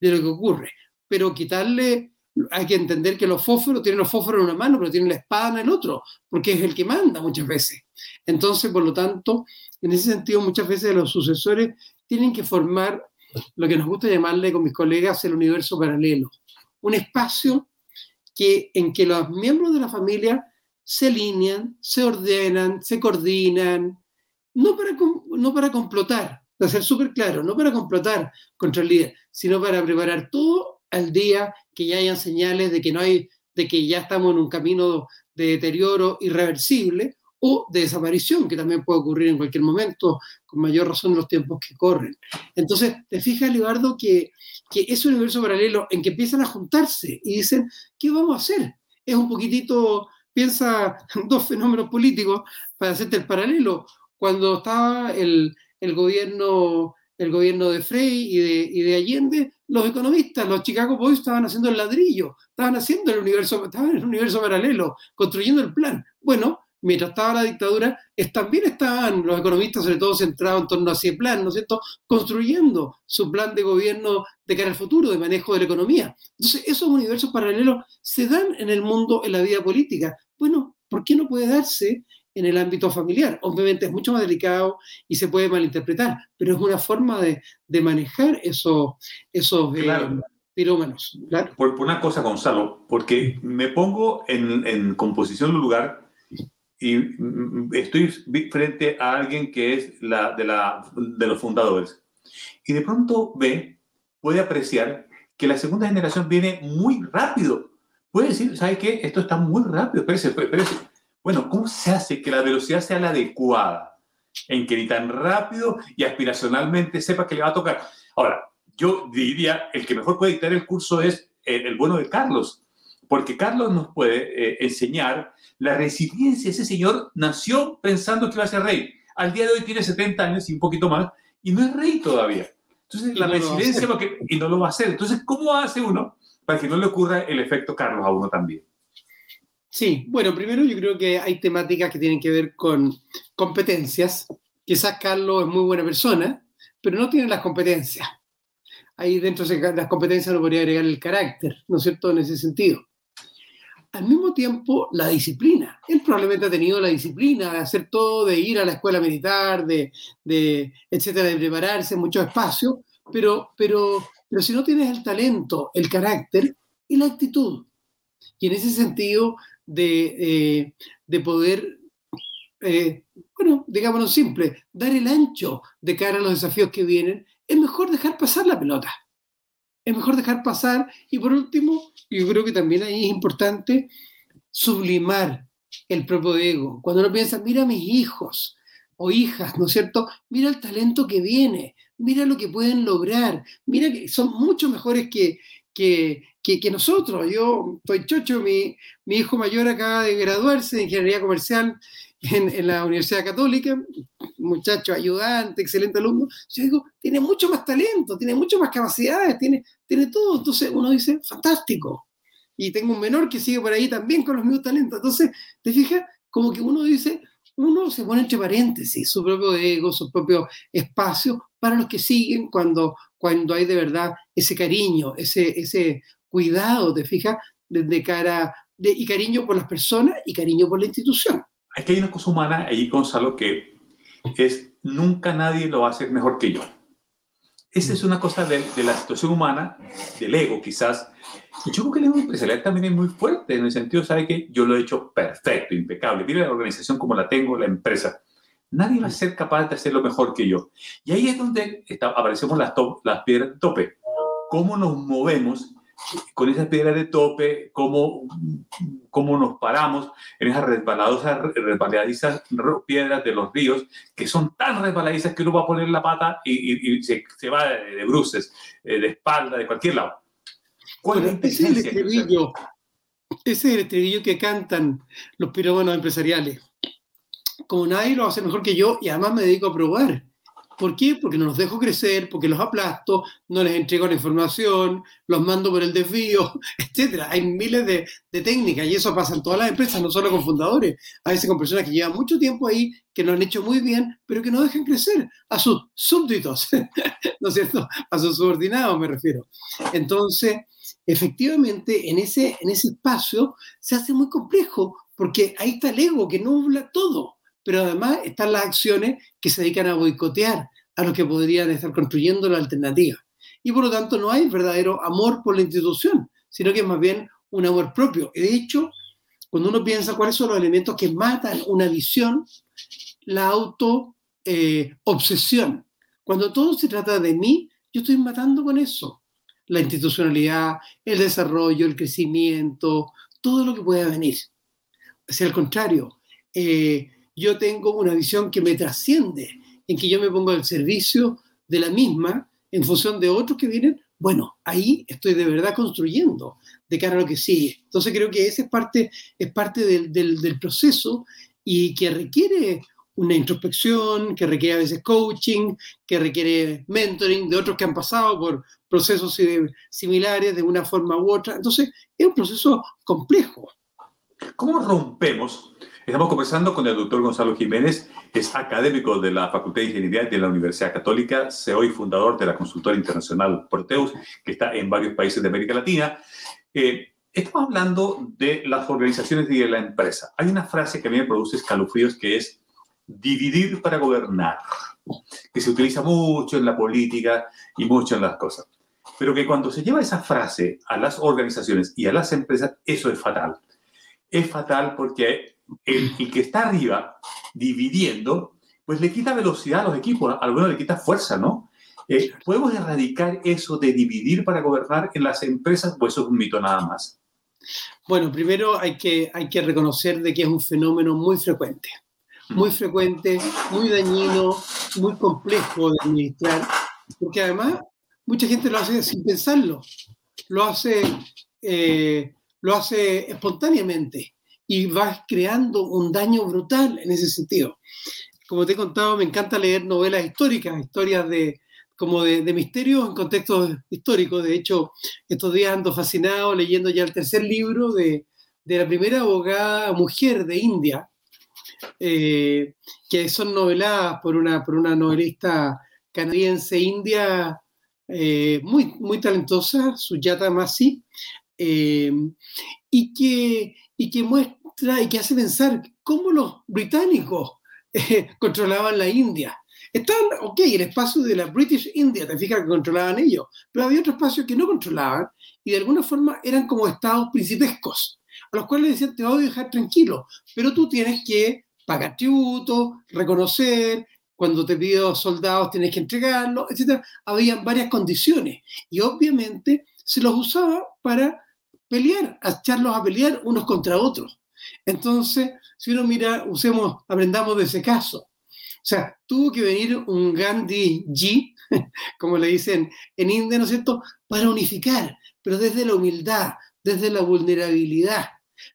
de lo que ocurre, pero quitarle, hay que entender que los fósforos tienen los fósforos en una mano, pero tienen la espada en el otro, porque es el que manda muchas veces. Entonces, por lo tanto, en ese sentido, muchas veces los sucesores tienen que formar lo que nos gusta llamarle con mis colegas el universo paralelo, un espacio que, en que los miembros de la familia se alinean, se ordenan, se coordinan, no para, no para complotar, para ser súper claro, no para complotar contra el líder, sino para preparar todo al día que ya hayan señales de que no hay, de que ya estamos en un camino de deterioro irreversible o de desaparición, que también puede ocurrir en cualquier momento, con mayor razón en los tiempos que corren. Entonces, te fijas, Libardo, que, que ese universo paralelo en que empiezan a juntarse y dicen, ¿qué vamos a hacer? Es un poquitito, piensa en dos fenómenos políticos para hacerte el paralelo. Cuando estaba el, el gobierno, el gobierno de Frey y de, y de Allende, los economistas, los Chicago Boys estaban haciendo el ladrillo, estaban haciendo el universo, estaban en el universo paralelo, construyendo el plan. Bueno, mientras estaba la dictadura, es- también estaban los economistas, sobre todo centrados en torno a ese plan, ¿no es cierto?, construyendo su plan de gobierno de cara al futuro, de manejo de la economía. Entonces, esos universos paralelos se dan en el mundo, en la vida política. Bueno, ¿por qué no puede darse en el ámbito familiar? Obviamente es mucho más delicado y se puede malinterpretar, pero es una forma de, de manejar esos, esos eh, Claro. pirómanos. Claro. Por, por una cosa, Gonzalo, porque me pongo en, en composición del lugar y mm, estoy vi- frente a alguien que es la, de, la, de los fundadores. Y de pronto ve, puede apreciar que la segunda generación viene muy rápido. Puede decir, ¿sabe qué? Esto está muy rápido. Espérese, espérese. Bueno, ¿cómo se hace que la velocidad sea la adecuada? En que ni tan rápido y aspiracionalmente sepa que le va a tocar. Ahora, yo diría, el que mejor puede dictar el curso es el bueno de Carlos, porque Carlos nos puede eh, enseñar la resiliencia. Ese señor nació pensando que iba a ser rey. Al día de hoy tiene 70 años y un poquito más, y no es rey todavía. Entonces, Y la no resiliencia, porque, y no lo va a hacer. Entonces, ¿cómo hace uno para que no le ocurra el efecto Carlos a uno también? Sí, bueno, primero yo creo que hay temáticas que tienen que ver con competencias. Quizás Carlos es muy buena persona, pero no tiene las competencias. Ahí dentro de las competencias no podría agregar el carácter, ¿no es cierto?, en ese sentido. Al mismo tiempo, la disciplina. Él probablemente ha tenido la disciplina de hacer todo, de ir a la escuela militar, de, de etcétera, de prepararse en muchos espacios, pero, pero, pero si no tienes el talento, el carácter y la actitud, y en ese sentido de, eh, de poder, eh, bueno, digámoslo simple, dar el ancho de cara a los desafíos que vienen, es mejor dejar pasar la pelota. Es mejor dejar pasar. Y por último, yo creo que también ahí es importante sublimar el propio ego. Cuando uno piensa, mira mis hijos o hijas, ¿no es cierto? Mira el talento que viene, mira lo que pueden lograr, mira que son mucho mejores que, que, que, que nosotros. Yo estoy chocho, mi, mi hijo mayor acaba de graduarse de Ingeniería Comercial en, en, la Universidad Católica, muchacho ayudante, excelente alumno. Yo digo, tiene mucho más talento, tiene mucho más capacidades, tiene, tiene todo. Entonces uno dice, fantástico. Y tengo un menor que sigue por ahí también con los mismos talentos. Entonces, te fijas, como que uno dice, uno se pone entre paréntesis su propio ego, su propio espacio para los que siguen cuando, cuando hay de verdad ese cariño, ese, ese cuidado, te fijas, de, cara, de, y cariño por las personas y cariño por la institución. Que hay una cosa humana ahí, Gonzalo, que es nunca nadie lo va a hacer mejor que yo. Esa es una cosa de, de la situación humana, del ego quizás. Y yo creo que el ego empresarial también es muy fuerte, en el sentido, ¿sabe que Yo lo he hecho perfecto, impecable. Mire la organización como la tengo, la empresa. Nadie va a ser capaz de hacerlo mejor que yo. Y ahí es donde está, aparecemos las, las piedras de tope. ¿Cómo nos movemos con esas piedras de tope, cómo, cómo nos paramos en esas resbaladosas, resbaladizas piedras de los ríos, que son tan resbaladizas que uno va a poner la pata y, se, se, va de, bruces, eh, de espalda, de cualquier lado. ¿Cuál es ese es el estribillo, ese es el estribillo que cantan los pirómanos empresariales. Como nadie lo hace mejor que yo y además me dedico a probar. ¿Por qué? Porque no los dejo crecer, porque los aplasto, no les entrego la información, los mando por el desvío, etc. Hay miles de, técnicas y eso pasa en todas las empresas, no solo con fundadores, a veces con personas que llevan mucho tiempo ahí, que lo han hecho muy bien, pero que no dejan crecer a sus súbditos, ¿no es cierto? A sus subordinados me refiero. Entonces, efectivamente, en ese, en ese espacio se hace muy complejo, porque ahí está el ego que nubla todo pero además están las acciones que se dedican a boicotear a los que podrían estar construyendo la alternativa. Y por lo tanto no hay verdadero amor por la institución, sino que es más bien un amor propio. De hecho, cuando uno piensa cuáles son los elementos que matan una visión, la auto eh. Cuando todo se trata de mí, yo estoy matando con eso. La institucionalidad, el desarrollo, el crecimiento, todo lo que pueda venir. O al contrario, eh, yo tengo una visión que me trasciende, en que yo me pongo al servicio de la misma en función de otros que vienen, bueno, ahí estoy de verdad construyendo de cara a lo que sigue. Entonces creo que ese es parte, es parte del, del, proceso y que requiere una introspección, que requiere a veces coaching, que requiere mentoring de otros que han pasado por procesos similares de una forma u otra. Entonces es un proceso complejo. ¿Cómo rompemos Estamos conversando con el doctor Gonzalo Jiménez, es académico de la Facultad de Ingeniería de la Universidad Católica, CEO y fundador de la consultora internacional Proteus, que está en varios países de América Latina. Eh, estamos hablando de las organizaciones y de la empresa. Hay una frase que a mí me produce escalofríos que es dividir para gobernar, que se utiliza mucho en la política y mucho en las cosas. Pero que cuando se lleva esa frase a las organizaciones y a las empresas, eso es fatal. Es fatal porque el, que está arriba dividiendo, pues le quita velocidad a los equipos, a algunos le quita fuerza, ¿no? Eh, ¿Podemos erradicar eso de dividir para gobernar en las empresas o eso es un mito nada más? Bueno, primero hay que, hay que reconocer de que es un fenómeno muy frecuente, muy frecuente, muy dañino, muy complejo de administrar, porque además mucha gente lo hace sin pensarlo, lo hace, eh, lo hace espontáneamente y vas creando un daño brutal en ese sentido. Como te he contado, me encanta leer novelas históricas, historias de, como de, de misterios en contextos históricos. De hecho, estos días ando fascinado leyendo ya el tercer libro de, de la primera abogada mujer de India, eh, que son noveladas por una, por una novelista canadiense india eh, muy, muy talentosa, Sujata Masi, eh, y, que, y que muestra y que hace pensar cómo los británicos eh, controlaban la India. Estaban, ok, el espacio de la British India, te fijas que controlaban ellos, pero había otro espacio que no controlaban y de alguna forma eran como estados principescos, a los cuales decían, te voy a dejar tranquilo, pero tú tienes que pagar tributo, reconocer, cuando te pido soldados tienes que entregarlos, etc. Habían varias condiciones y obviamente se los usaba para pelear, a echarlos a pelear unos contra otros. Entonces, si uno mira, usemos, aprendamos de ese caso. O sea, tuvo que venir un Gandhi G, como le dicen en India, ¿no es cierto?, para unificar, pero desde la humildad, desde la vulnerabilidad,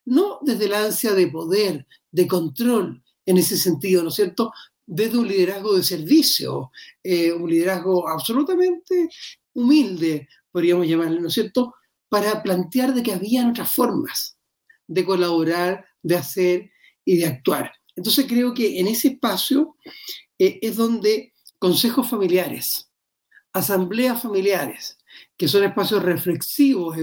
no desde la ansia de poder, de control, en ese sentido, ¿no es cierto?, desde un liderazgo de servicio, eh, un liderazgo absolutamente humilde, podríamos llamarlo, ¿no es cierto?, para plantear de que había otras formas de colaborar, de hacer y de actuar. Entonces creo que en ese espacio eh, es donde consejos familiares, asambleas familiares, que son espacios reflexivos,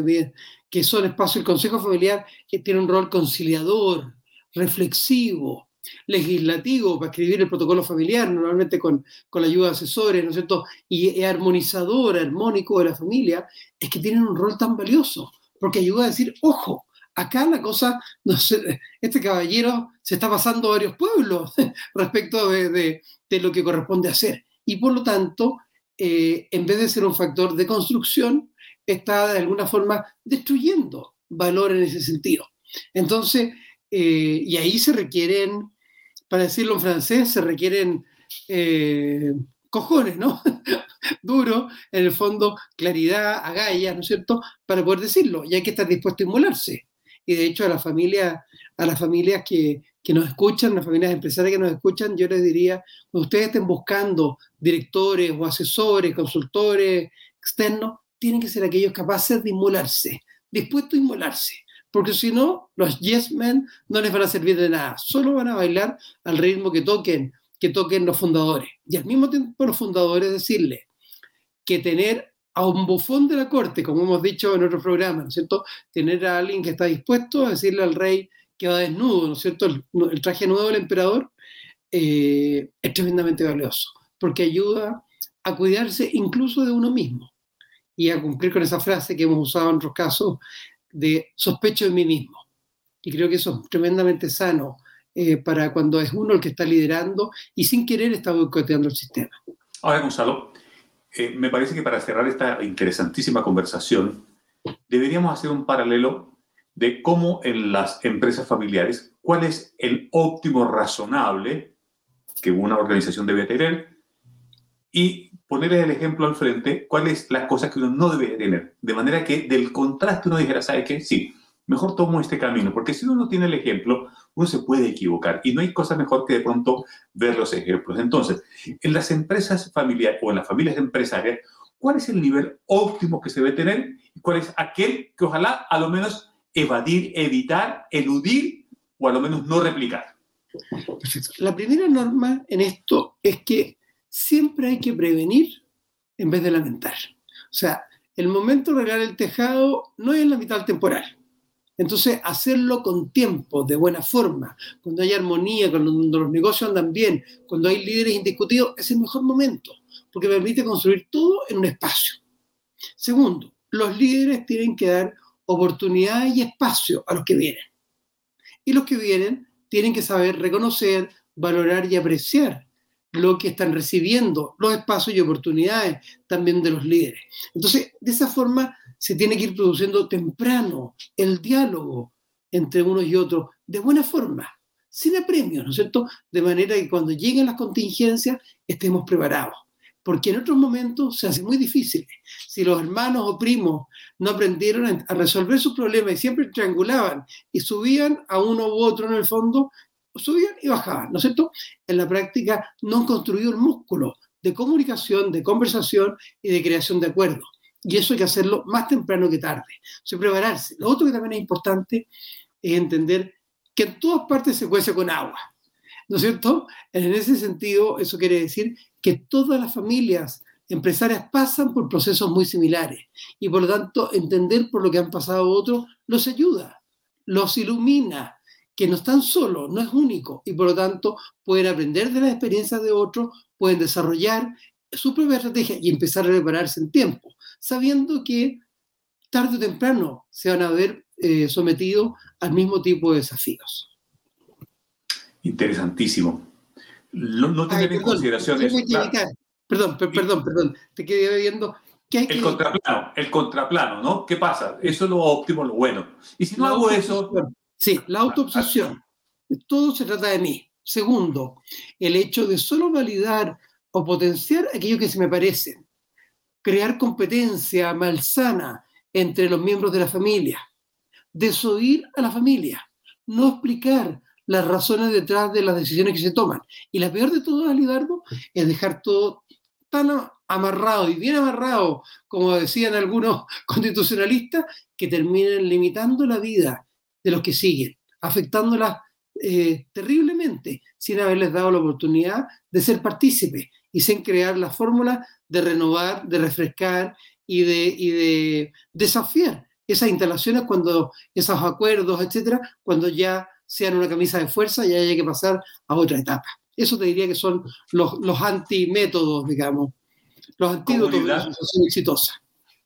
que son espacios, el consejo familiar que tiene un rol conciliador, reflexivo, legislativo para escribir el protocolo familiar, normalmente con, con la ayuda de asesores, ¿no es cierto? Y armonizador, armónico de la familia, es que tienen un rol tan valioso, porque ayuda a decir, ojo, acá la cosa, no sé, este caballero se está pasando varios pueblos respecto de, de, lo que corresponde hacer. Y por lo tanto, eh, en vez de ser un factor de construcción, está de alguna forma destruyendo valor en ese sentido. Entonces, eh, y ahí se requieren, para decirlo en francés, se requieren eh, cojones, ¿no? Duro, en el fondo, claridad, agallas, ¿no es cierto?, para poder decirlo. Y hay que estar dispuesto a inmolarse. Y de hecho, a las familias, a las familias que, que nos escuchan, las familias empresarias que nos escuchan, yo les diría, cuando ustedes estén buscando directores o asesores, consultores externos, tienen que ser aquellos capaces de inmolarse, dispuestos a inmolarse porque si no, los yes men no les van a servir de nada, solo van a bailar al ritmo que toquen, que toquen los fundadores. Y al mismo tiempo los fundadores decirle que tener a un bufón de la corte, como hemos dicho en otros programas, ¿no es cierto? Tener a alguien que está dispuesto a decirle al rey que va desnudo, ¿no es cierto? El, traje nuevo del emperador eh, es tremendamente valioso, porque ayuda a cuidarse incluso de uno mismo y a cumplir con esa frase que hemos usado en otros casos de sospecho de mí mismo. Y creo que eso es tremendamente sano eh, para cuando es uno el que está liderando y sin querer está boicoteando el sistema. Ahora, Gonzalo, eh, me parece que para cerrar esta interesantísima conversación, deberíamos hacer un paralelo de cómo en las empresas familiares, cuál es el óptimo razonable que una organización debe tener y ponerle el ejemplo al frente, cuáles las cosas que uno no debe tener. De manera que del contraste uno dijera, ¿sabe qué? Sí, mejor tomo este camino, porque si uno no tiene el ejemplo, uno se puede equivocar y no hay cosa mejor que de pronto ver los ejemplos. Entonces, en las empresas familiares o en las familias empresarias, ¿cuál es el nivel óptimo que se debe tener y cuál es aquel que ojalá a lo menos evadir, evitar, eludir o a lo menos no replicar? Perfecto. La primera norma en esto es que siempre hay que prevenir en vez de lamentar. O sea, el momento de arreglar el tejado no es en la mitad temporal. Entonces, hacerlo con tiempo, de buena forma, cuando hay armonía, cuando los negocios andan bien, cuando hay líderes indiscutidos, es el mejor momento, porque permite construir todo en un espacio. Segundo, los líderes tienen que dar oportunidad y espacio a los que vienen. Y los que vienen tienen que saber reconocer, valorar y apreciar lo que están recibiendo, los espacios y oportunidades también de los líderes. Entonces, de esa forma se tiene que ir produciendo temprano el diálogo entre unos y otros, de buena forma, sin apremios, ¿no es cierto? De manera que cuando lleguen las contingencias estemos preparados. Porque en otros momentos se hace muy difícil. Si los hermanos o primos no aprendieron a resolver sus problemas y siempre triangulaban y subían a uno u otro en el fondo, subían y bajaban, ¿no es cierto? En la práctica no han construido el músculo de comunicación, de conversación y de creación de acuerdos. Y eso hay que hacerlo más temprano que tarde. O sea, prepararse. Lo otro que también es importante es entender que en todas partes se cuece con agua. ¿No es cierto? En ese sentido, eso quiere decir que todas las familias empresarias pasan por procesos muy similares y por lo tanto entender por lo que han pasado otros los ayuda, los ilumina, que no están solos, no es único, y por lo tanto pueden aprender de las experiencias de otros, pueden desarrollar su propia estrategia y empezar a prepararse en tiempo, sabiendo que tarde o temprano se van a ver eh, sometidos al mismo tipo de desafíos. Interesantísimo. No, no tener en consideración eso. Perdón, perdón, perdón, te quedé viendo. el contraplano, el contraplano, ¿no? ¿Qué pasa? Eso es lo óptimo, lo bueno. Y si no hago eso, Sí, la autoobsesión. Todo se trata de mí. Segundo, el hecho de solo validar o potenciar aquello que se me parece. Crear competencia malsana entre los miembros de la familia. Desoír a la familia. No explicar las razones detrás de las decisiones que se toman. Y la peor de todo, Alidardo, es dejar todo tan amarrado y bien amarrado, como decían algunos constitucionalistas, que terminen limitando la vida de los que siguen, afectándolas eh, terriblemente, sin haberles dado la oportunidad de ser partícipes y sin crear la fórmula de renovar, de refrescar y de, de desafiar esas instalaciones cuando esos acuerdos, etcétera, cuando ya sean una camisa de fuerza y haya que pasar a otra etapa. Eso te diría que son los, los antimétodos, digamos, los antídotos de la asociación exitosa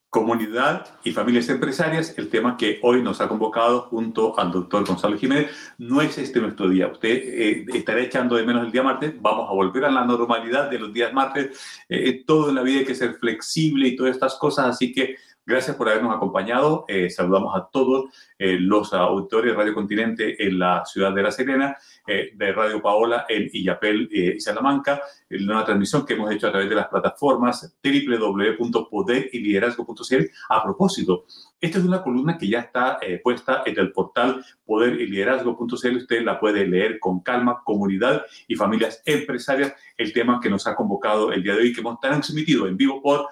comunidad y familias empresarias, el tema que hoy nos ha convocado junto al doctor Gonzalo Jiménez. No es este nuestro día. Usted eh, estará echando de menos el día martes. Vamos a volver a la normalidad de los días martes. Eh, todo en la vida hay que ser flexible y todas estas cosas. Así que Gracias por habernos acompañado. Eh, saludamos a todos eh, los auditores de Radio Continente en la ciudad de La Serena, eh, de Radio Paola en Illapel y Salamanca, en una transmisión que hemos hecho a través de las plataformas www.poderyliderazgo.cl. A propósito, esta es una columna que ya está puesta en el portal poderyliderazgo.cl. Usted la puede leer con calma, comunidad y familias empresarias. El tema que nos ha convocado el día de hoy, que hemos transmitido en vivo por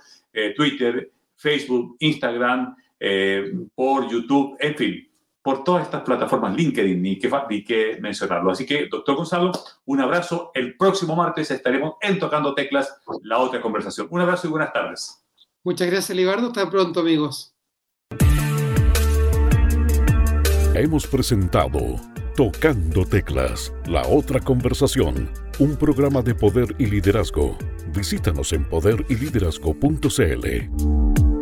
Twitter, Facebook, Instagram, eh, por YouTube, en fin, por todas estas plataformas, LinkedIn, ni que, ni que mencionarlo. Así que, doctor Gonzalo, un abrazo. El próximo martes estaremos en Tocando Teclas, la otra conversación. Un abrazo y buenas tardes. Muchas gracias, Libardo. Hasta pronto, amigos. Hemos presentado Tocando Teclas, la otra conversación, un programa de poder y liderazgo. Visítanos en poderyliderazgo.cl.